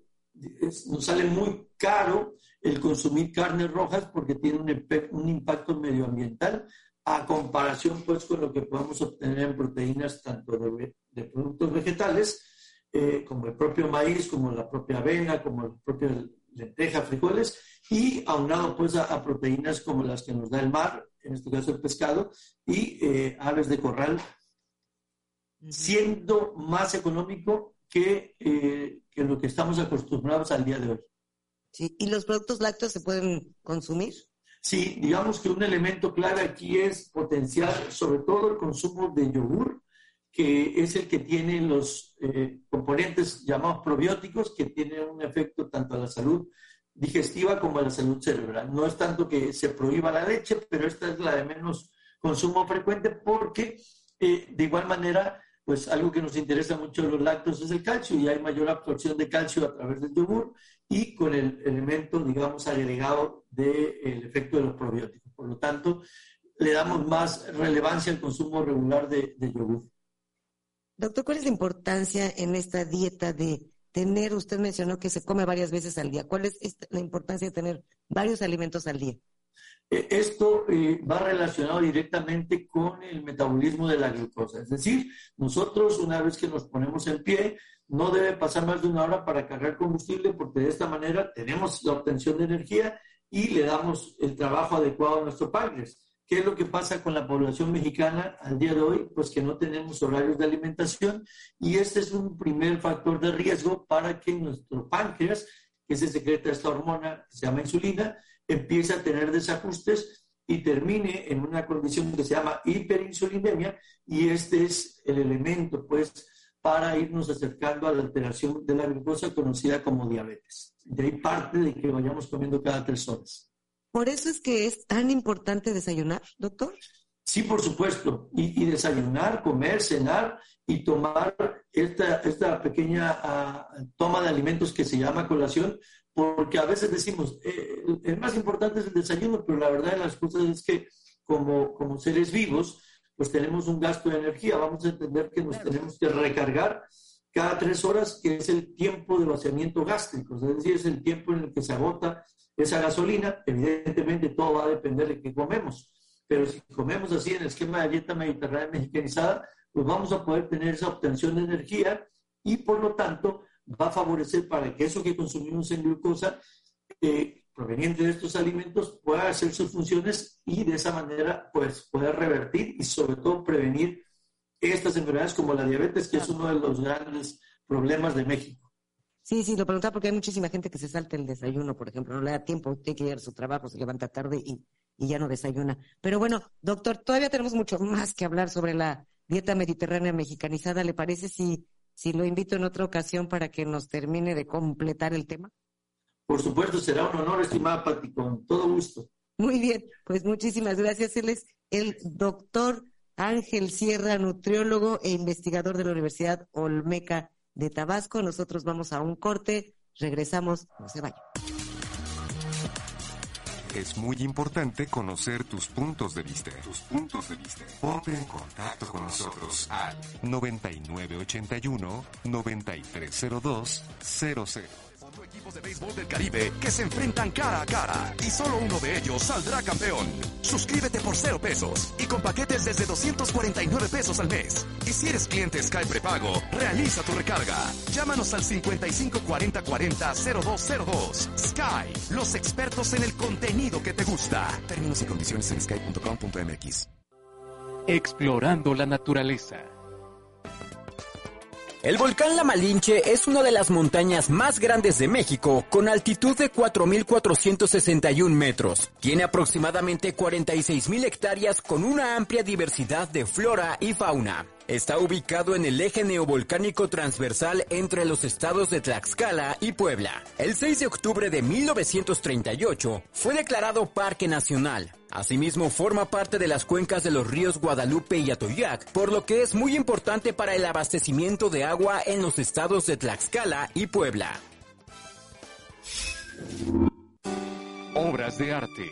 nos sale muy caro el consumir carnes rojas porque tiene un, un, impacto medioambiental a comparación pues con lo que podemos obtener en proteínas tanto de, productos vegetales eh, como el propio maíz, como la propia avena, como la propia lenteja, frijoles y aunado pues a, proteínas como las que nos da el mar, en este caso el pescado, y eh, aves de corral, siendo más económico que eh, que lo que estamos acostumbrados al día de hoy. Sí, ¿y los productos lácteos se pueden consumir? Sí, digamos que un elemento clave aquí es potenciar sobre todo el consumo de yogur, que es el que tiene los eh, componentes llamados probióticos, que tienen un efecto tanto a la salud digestiva como a la salud cerebral. No es tanto que se prohíba la leche, pero esta es la de menos consumo frecuente porque eh, de igual manera, pues algo que nos interesa mucho de los lácteos es el calcio y hay mayor absorción de calcio a través del yogur y con el elemento, digamos, agregado del efecto de los probióticos. Por lo tanto, le damos más relevancia al consumo regular de, de yogur. Doctor, ¿cuál es la importancia en esta dieta de tener, usted mencionó que se come varias veces al día, ¿cuál es la importancia de tener varios alimentos al día? E, esto eh, va relacionado directamente con el metabolismo de la glucosa. Es decir, nosotros una vez que nos ponemos en pie, no debe pasar más de una hora para cargar combustible porque de esta manera tenemos la obtención de energía y le damos el trabajo adecuado a nuestro páncreas. ¿Qué es lo que pasa con la población mexicana al día de hoy? Pues que no tenemos horarios de alimentación y este es un primer factor de riesgo para que nuestro páncreas, que se secreta esta hormona que se llama insulina, empiece a tener desajustes y termine en una condición que se llama hiperinsulinemia y este es el elemento pues para irnos acercando a la alteración de la glucosa conocida como diabetes. De ahí parte de que vayamos comiendo cada tres horas. Por eso es que es tan importante desayunar, doctor. Sí, por supuesto. Y, desayunar, comer, cenar y tomar esta, esta pequeña ah, toma de alimentos que se llama colación, porque a veces decimos, eh, el más importante es el desayuno, pero la verdad de las cosas es que como, como seres vivos, pues tenemos un gasto de energía. Vamos a entender que nos tenemos que recargar cada tres horas, que es el tiempo de vaciamiento gástrico, es decir, es el tiempo en el que se agota esa gasolina, evidentemente todo va a depender de qué comemos, pero si comemos así en el esquema de dieta mediterránea mexicanizada, pues vamos a poder tener esa obtención de energía y por lo tanto va a favorecer para que eso que consumimos en glucosa eh, proveniente de estos alimentos pueda hacer sus funciones y de esa manera pues poder revertir y sobre todo prevenir estas enfermedades como la diabetes, que es uno de los grandes problemas de México. Sí, sí, lo preguntaba porque hay muchísima gente que se salta el desayuno, por ejemplo, no le da tiempo, tiene que ir a su trabajo, se levanta tarde y, ya no desayuna. Pero bueno, doctor, todavía tenemos mucho más que hablar sobre la dieta mediterránea mexicanizada. ¿Le parece si, si lo invito en otra ocasión para que nos termine de completar el tema? Por supuesto, será un honor, estimada Pati, con todo gusto. Muy bien, pues muchísimas gracias. Él es el doctor Ángel Sierra, nutriólogo e investigador de la Universidad Olmeca de Tabasco. Nosotros vamos a un corte, regresamos, no se vaya. Es muy importante conocer tus puntos de vista. Tus puntos de vista. Ponte en contacto con nosotros al 9981 9302 00 de béisbol del Caribe que se enfrentan cara a cara y solo uno de ellos saldrá campeón. Suscríbete por cero pesos y con paquetes desde 249 pesos al mes. Y si eres cliente Sky prepago, realiza tu recarga. Llámanos al 55 40 40 0202. Sky, los expertos en el contenido que te gusta. Términos y condiciones en sky.com.mx. Explorando la naturaleza. El volcán La Malinche es una de las montañas más grandes de México, con altitud de 4.461 metros. Tiene aproximadamente 46.000 hectáreas con una amplia diversidad de flora y fauna. Está ubicado en el eje neovolcánico transversal entre los estados de Tlaxcala y Puebla. El 6 de octubre de 1938 fue declarado Parque Nacional. Asimismo, forma parte de las cuencas de los ríos Guadalupe y Atoyac, por lo que es muy importante para el abastecimiento de agua en los estados de Tlaxcala y Puebla. Obras de arte.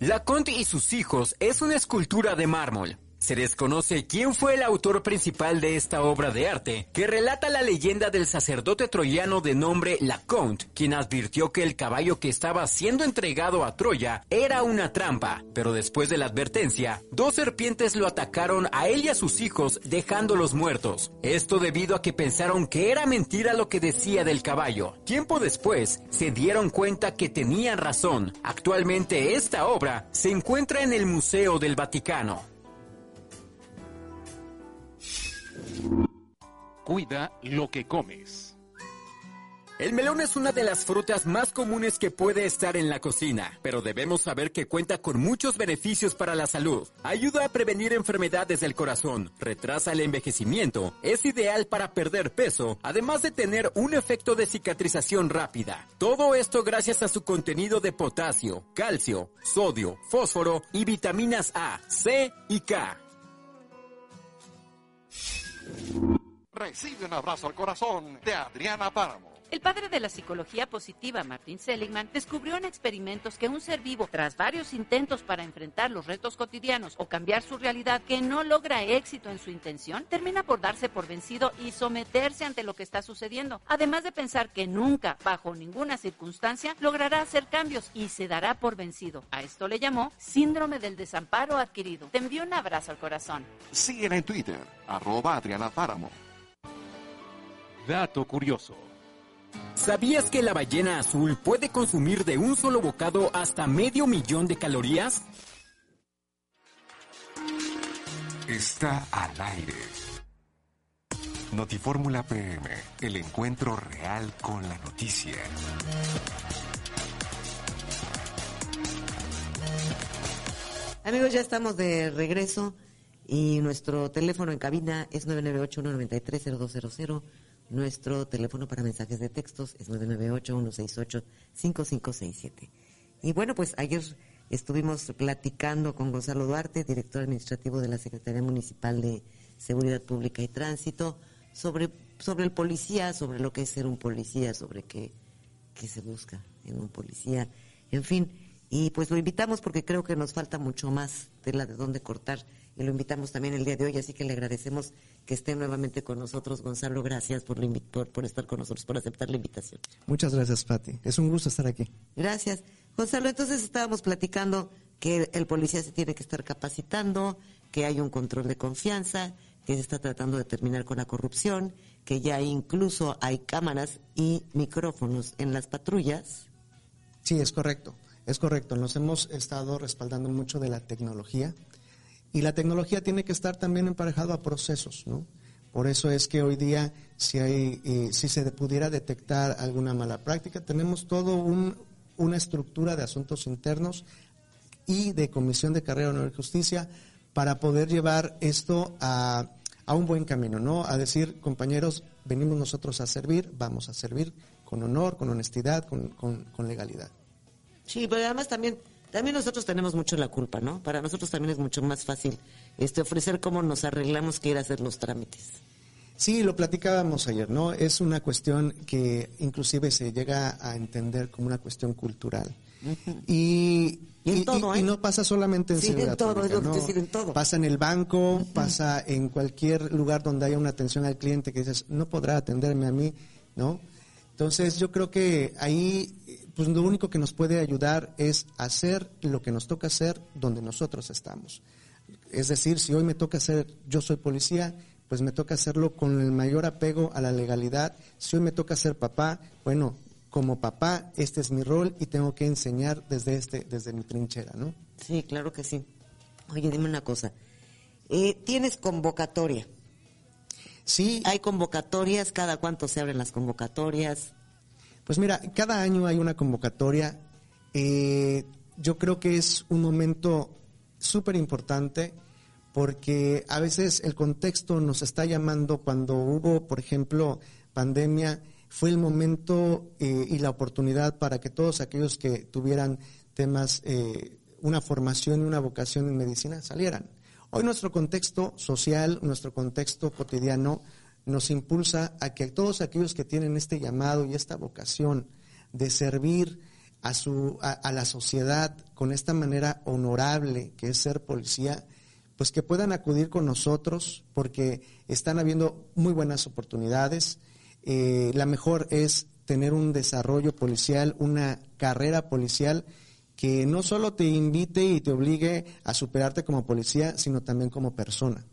La Conte y sus hijos es una escultura de mármol. Se desconoce quién fue el autor principal de esta obra de arte, que relata la leyenda del sacerdote troyano de nombre Laconte, quien advirtió que el caballo que estaba siendo entregado a Troya era una trampa, pero después de la advertencia, dos serpientes lo atacaron a él y a sus hijos, dejándolos muertos. Esto debido a que pensaron que era mentira lo que decía del caballo. Tiempo después, se dieron cuenta que tenían razón. Actualmente esta obra se encuentra en el Museo del Vaticano. Cuida lo que comes. El melón es una de las frutas más comunes que puede estar en la cocina, pero debemos saber que cuenta con muchos beneficios para la salud. Ayuda a prevenir enfermedades del corazón, retrasa el envejecimiento, es ideal para perder peso, además de tener un efecto de cicatrización rápida. Todo esto gracias a su contenido de potasio, calcio, sodio, fósforo y vitaminas A, C y K. Recibe un abrazo al corazón de Adriana Páramo. El padre de la psicología positiva, Martin Seligman, descubrió en experimentos que un ser vivo, tras varios intentos para enfrentar los retos cotidianos o cambiar su realidad que no logra éxito en su intención, termina por darse por vencido y someterse ante lo que está sucediendo, además de pensar que nunca, bajo ninguna circunstancia, logrará hacer cambios y se dará por vencido. A esto le llamó síndrome del desamparo adquirido. Te envío un abrazo al corazón. Síguela en Twitter, arroba Adriana Páramo. Dato curioso. ¿Sabías que la ballena azul puede consumir de un solo bocado hasta medio millón de calorías? Está al aire. Notifórmula PM, el encuentro real con la noticia. Amigos, ya estamos de regreso y nuestro teléfono en cabina es 998-193-0200. Nuestro teléfono para mensajes de textos es 998-168-5567. Y bueno, pues ayer estuvimos platicando con Gonzalo Duarte, director administrativo de la Secretaría Municipal de Seguridad Pública y Tránsito, sobre, sobre el policía, sobre lo que es ser un policía, sobre qué, qué se busca en un policía, en fin. Y pues lo invitamos porque creo que nos falta mucho más tela de dónde cortar y lo invitamos también el día de hoy, así que le agradecemos que esté nuevamente con nosotros. Gonzalo, gracias por, por, por estar con nosotros, por aceptar la invitación. Muchas gracias, Pati. Es un gusto estar aquí. Gracias. Gonzalo, entonces estábamos platicando que el policía se tiene que estar capacitando, que hay un control de confianza, que se está tratando de terminar con la corrupción, que ya incluso hay cámaras y micrófonos en las patrullas. Sí, es correcto. Es correcto. Nos hemos estado respaldando mucho de la tecnología y la tecnología tiene que estar también emparejado a procesos, ¿no? Por eso es que hoy día, si, hay, eh, si se pudiera detectar alguna mala práctica, tenemos todo un, una estructura de asuntos internos y de comisión de carrera honor y justicia para poder llevar esto a, a un buen camino, ¿no? A decir, compañeros, venimos nosotros a servir, vamos a servir con honor, con honestidad, con, con, con legalidad. Sí, pero además también también nosotros tenemos mucho la culpa, ¿no? Para nosotros también es mucho más fácil este ofrecer cómo nos arreglamos que ir a hacer los trámites. Sí, lo platicábamos ayer, ¿no? Es una cuestión que inclusive se llega a entender como una cuestión cultural. y, y, ¿eh? no pasa solamente en seguridad en todo, pública, ¿no? en todo. Pasa en el banco, pasa en cualquier lugar donde haya una atención al cliente que dices, no podrá atenderme a mí, ¿no? Entonces yo creo que ahí pues lo único que nos puede ayudar es hacer lo que nos toca hacer donde nosotros estamos. Es decir, si hoy me toca hacer, yo soy policía, pues me toca hacerlo con el mayor apego a la legalidad. Si hoy me toca ser papá, bueno, como papá, este es mi rol y tengo que enseñar desde este, desde mi trinchera, ¿no? Sí, claro que sí. Oye, dime una cosa. Eh, ¿Tienes convocatoria? Sí. ¿Hay convocatorias? ¿Cada cuánto se abren las convocatorias? Pues mira, cada año hay una convocatoria. Eh, yo creo que es un momento súper importante porque a veces el contexto nos está llamando cuando hubo, por ejemplo, pandemia, fue el momento eh, y la oportunidad para que todos aquellos que tuvieran temas, eh, una formación y una vocación en medicina salieran. Hoy nuestro contexto social, nuestro contexto cotidiano, nos impulsa a que todos aquellos que tienen este llamado y esta vocación de servir a, su, a, la sociedad con esta manera honorable que es ser policía, pues que puedan acudir con nosotros porque están habiendo muy buenas oportunidades. Eh, la mejor es tener un desarrollo policial, una carrera policial que no solo te invite y te obligue a superarte como policía, sino también como persona.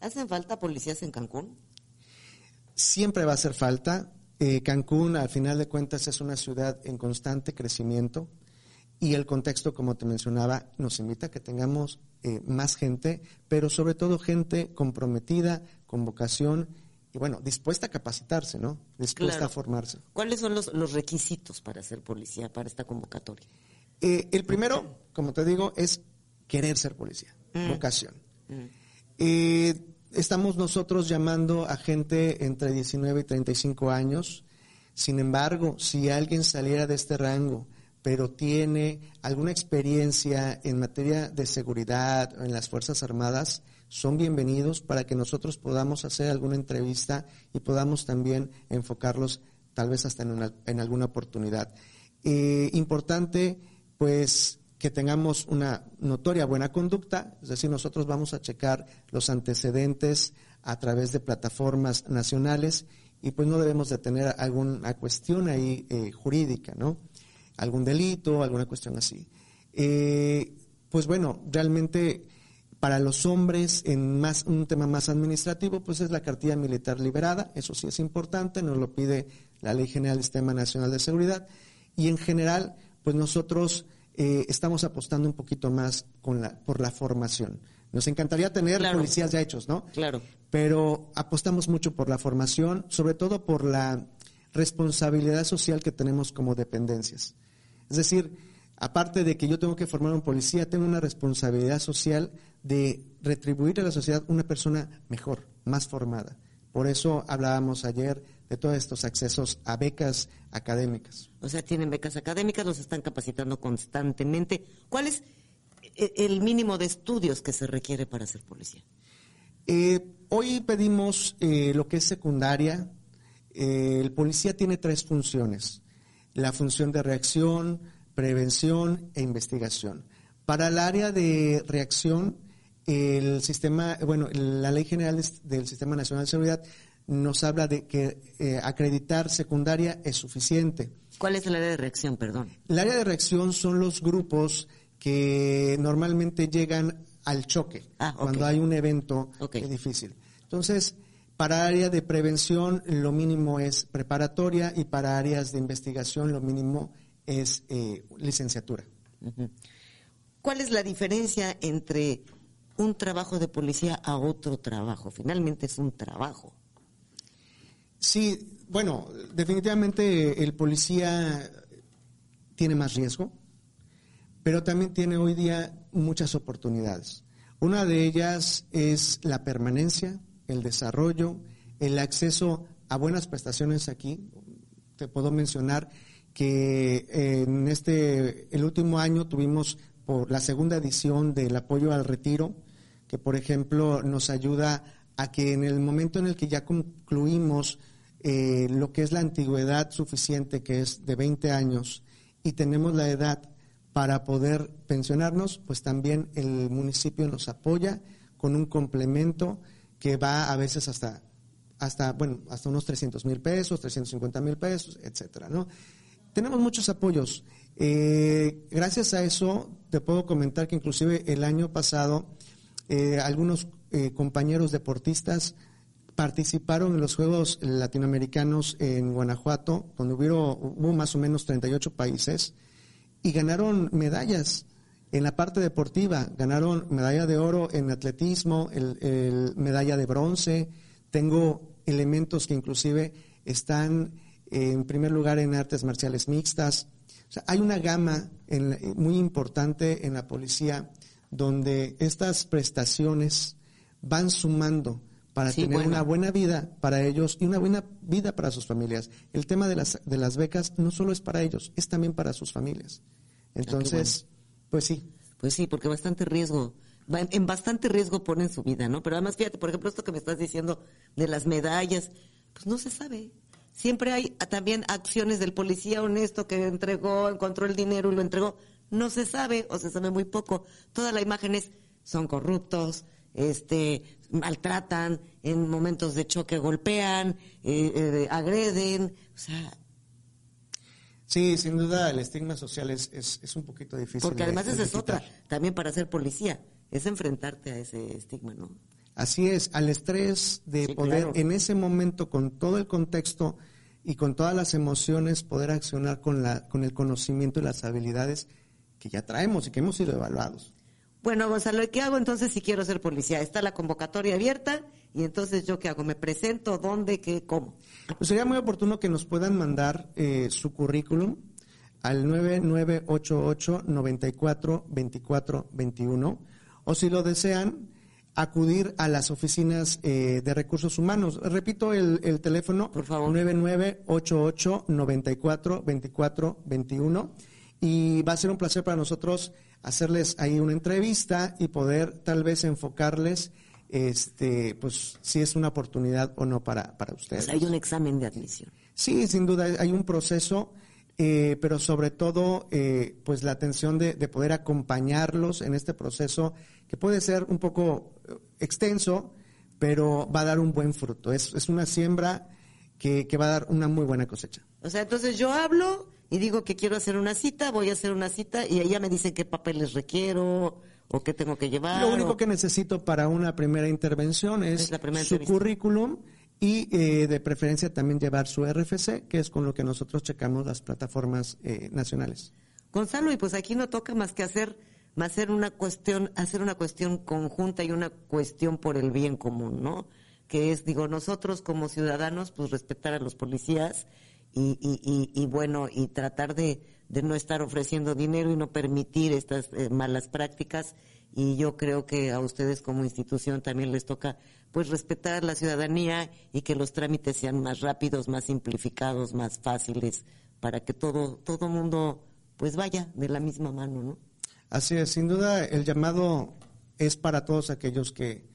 ¿Hacen falta policías en Cancún? Siempre va a hacer falta. Eh, Cancún, al final de cuentas, es una ciudad en constante crecimiento y el contexto, como te mencionaba, nos invita a que tengamos eh, más gente, pero sobre todo gente comprometida, con vocación y bueno, dispuesta a capacitarse, ¿no? Dispuesta a formarse. ¿Cuáles son los, los, requisitos para ser policía, para esta convocatoria? Eh, el primero, como te digo, es querer ser policía, mm. vocación. Mm. Estamos nosotros llamando a gente entre 19 y 35 años. Sin embargo, si alguien saliera de este rango, pero tiene alguna experiencia en materia de seguridad en las Fuerzas Armadas, son bienvenidos para que nosotros podamos hacer alguna entrevista y podamos también enfocarlos tal vez hasta en, alguna oportunidad. Eh, importante, pues, que tengamos una notoria buena conducta, es decir, nosotros vamos a checar los antecedentes a través de plataformas nacionales y pues no debemos de tener alguna cuestión ahí eh, jurídica, ¿no? Algún delito, alguna cuestión así. Eh, pues bueno, realmente para los hombres, en más, un tema más administrativo, pues es la cartilla militar liberada, eso sí es importante, nos lo pide la Ley General del Sistema Nacional de Seguridad, y en general, pues nosotros eh, estamos apostando un poquito más con la, por la formación. Nos encantaría tener policías ya hechos, ¿no? Claro. Pero apostamos mucho por la formación, sobre todo por la responsabilidad social que tenemos como dependencias. Es decir, aparte de que yo tengo que formar un policía, tengo una responsabilidad social de retribuir a la sociedad una persona mejor, más formada. Por eso hablábamos ayer de todos estos accesos a becas académicas. O sea, tienen becas académicas, los están capacitando constantemente. ¿Cuál es eh, el mínimo de estudios que se requiere para ser policía? Eh, hoy pedimos eh, lo que es secundaria. el policía tiene tres funciones. La función de reacción, prevención e investigación. Para el área de reacción, el sistema, bueno, la Ley General del Sistema Nacional de Seguridad nos habla de que eh, acreditar secundaria es suficiente. ¿Cuál es el área de reacción, perdón? El área de reacción son los grupos que normalmente llegan al choque ah, cuando hay un evento difícil. Entonces, para área de prevención lo mínimo es preparatoria y para áreas de investigación lo mínimo es eh, licenciatura. ¿Cuál es la diferencia entre un trabajo de policía a otro trabajo? Finalmente es un trabajo. Sí, bueno, definitivamente el policía tiene más riesgo, pero también tiene hoy día muchas oportunidades. Una de ellas es la permanencia, el desarrollo, el acceso a buenas prestaciones aquí. Te puedo mencionar que en este, el último año tuvimos por la segunda edición del apoyo al retiro, que por ejemplo nos ayuda a que en el momento en el que ya concluimos eh, lo que es la antigüedad suficiente, que es de 20 años, y tenemos la edad para poder pensionarnos, pues también el municipio nos apoya con un complemento que va a veces hasta, hasta, bueno, hasta unos 300 mil pesos, 350 mil pesos, etcétera, ¿no? Tenemos muchos apoyos. Eh, gracias a eso, te puedo comentar que inclusive el año pasado eh, algunos eh, compañeros deportistas participaron en los Juegos Latinoamericanos en Guanajuato, donde hubo, hubo más o menos 38 países, y ganaron medallas en la parte deportiva. Ganaron medalla de oro en atletismo, el medalla de bronce. Tengo elementos que inclusive están en primer lugar en artes marciales mixtas. hay una gama muy importante en la policía donde estas prestaciones van sumando para tener una buena vida para ellos y una buena vida para sus familias. El tema de las, de las becas no solo es para ellos, es también para sus familias. Ah, Entonces, pues sí. Pues sí, porque bastante riesgo, en bastante riesgo ponen su vida, ¿no? Pero además, fíjate, por ejemplo, esto que me estás diciendo de las medallas, pues no se sabe siempre hay también acciones del policía honesto que entregó, encontró el dinero y lo entregó. No se sabe o se sabe muy poco. Toda la imagen es, son corruptos, este, maltratan, en momentos de choque golpean, eh, eh, agreden, o sea... Sí, sin duda el estigma social es, es, un poquito difícil. Porque además esa es otra, también para ser policía, es enfrentarte a ese estigma, ¿no? Así es, al estrés de poder en ese momento, con todo el contexto y con todas las emociones, poder accionar con, la, con el conocimiento y las habilidades que ya traemos y que hemos sido evaluados. Bueno, Gonzalo, ¿qué hago entonces si quiero ser policía? Está la convocatoria abierta Y entonces, ¿yo qué hago? ¿Me presento? ¿Dónde? ¿Qué? ¿Cómo? Pues sería muy oportuno que nos puedan mandar eh, su currículum al 9988 94 24 21 o si lo desean acudir a las oficinas eh, de recursos humanos. Repito el, el teléfono, por favor. 9988 94 24 21 y va a ser un placer para nosotros hacerles ahí una entrevista y poder tal vez enfocarles este pues si es una oportunidad o no para, para ustedes. hay un examen de admisión. Sí, sin duda hay un proceso, eh, pero sobre todo eh, pues la atención de, de, poder acompañarlos en este proceso que puede ser un poco eh, extenso, pero va a dar un buen fruto. Es, es una siembra que, que va a dar una muy buena cosecha. O sea, entonces yo hablo y digo que quiero hacer una cita, voy a hacer una cita y ella me dice qué papeles requiero o qué tengo que llevar. Lo único que necesito para una primera intervención es, su currículum y eh, de preferencia también llevar su RFC, que es con lo que nosotros checamos las plataformas eh, nacionales. Gonzalo, y pues aquí no toca más que hacer más hacer una cuestión, hacer una cuestión conjunta y una cuestión por el bien común, ¿no? Que es, digo, nosotros como ciudadanos, pues respetar a los policías y, y, y, bueno, y tratar de, de, no estar ofreciendo dinero y no permitir estas eh, malas prácticas. Y yo creo que a ustedes como institución también les toca, pues, respetar la ciudadanía y que los trámites sean más rápidos, más simplificados, más fáciles, para que todo, todo mundo, pues, vaya de la misma mano, ¿no? Así es, sin duda el llamado es para todos aquellos que,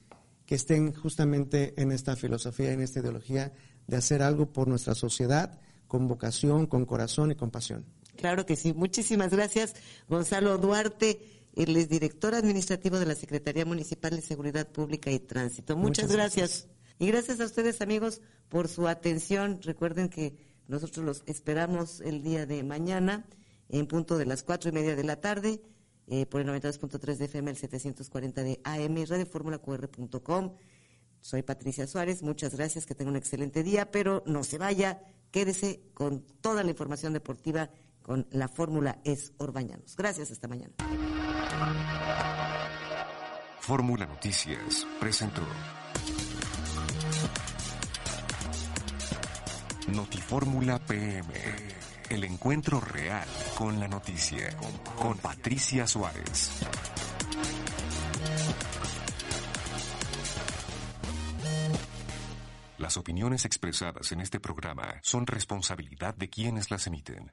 que estén justamente en esta filosofía, en esta ideología de hacer algo por nuestra sociedad con vocación, con corazón y con pasión. Claro que sí. Muchísimas gracias, Gonzalo Duarte. Él es director administrativo de la Secretaría Municipal de Seguridad Pública y Tránsito. Muchas, gracias. Y gracias a ustedes, amigos, por su atención. Recuerden que nosotros los esperamos el día de mañana en punto de las cuatro y media de la tarde eh, por el 92.3 de FM, el 740 de AM y radioformulaQR.com. Soy Patricia Suárez. Muchas gracias. Que tenga un excelente día, pero no se vaya Quédese con toda la información deportiva con la Fórmula Es Orbañanos. Gracias, hasta mañana. Fórmula Noticias presentó Notifórmula PM. El encuentro real con la noticia. Con Patricia Suárez. Las opiniones expresadas en este programa son responsabilidad de quienes las emiten.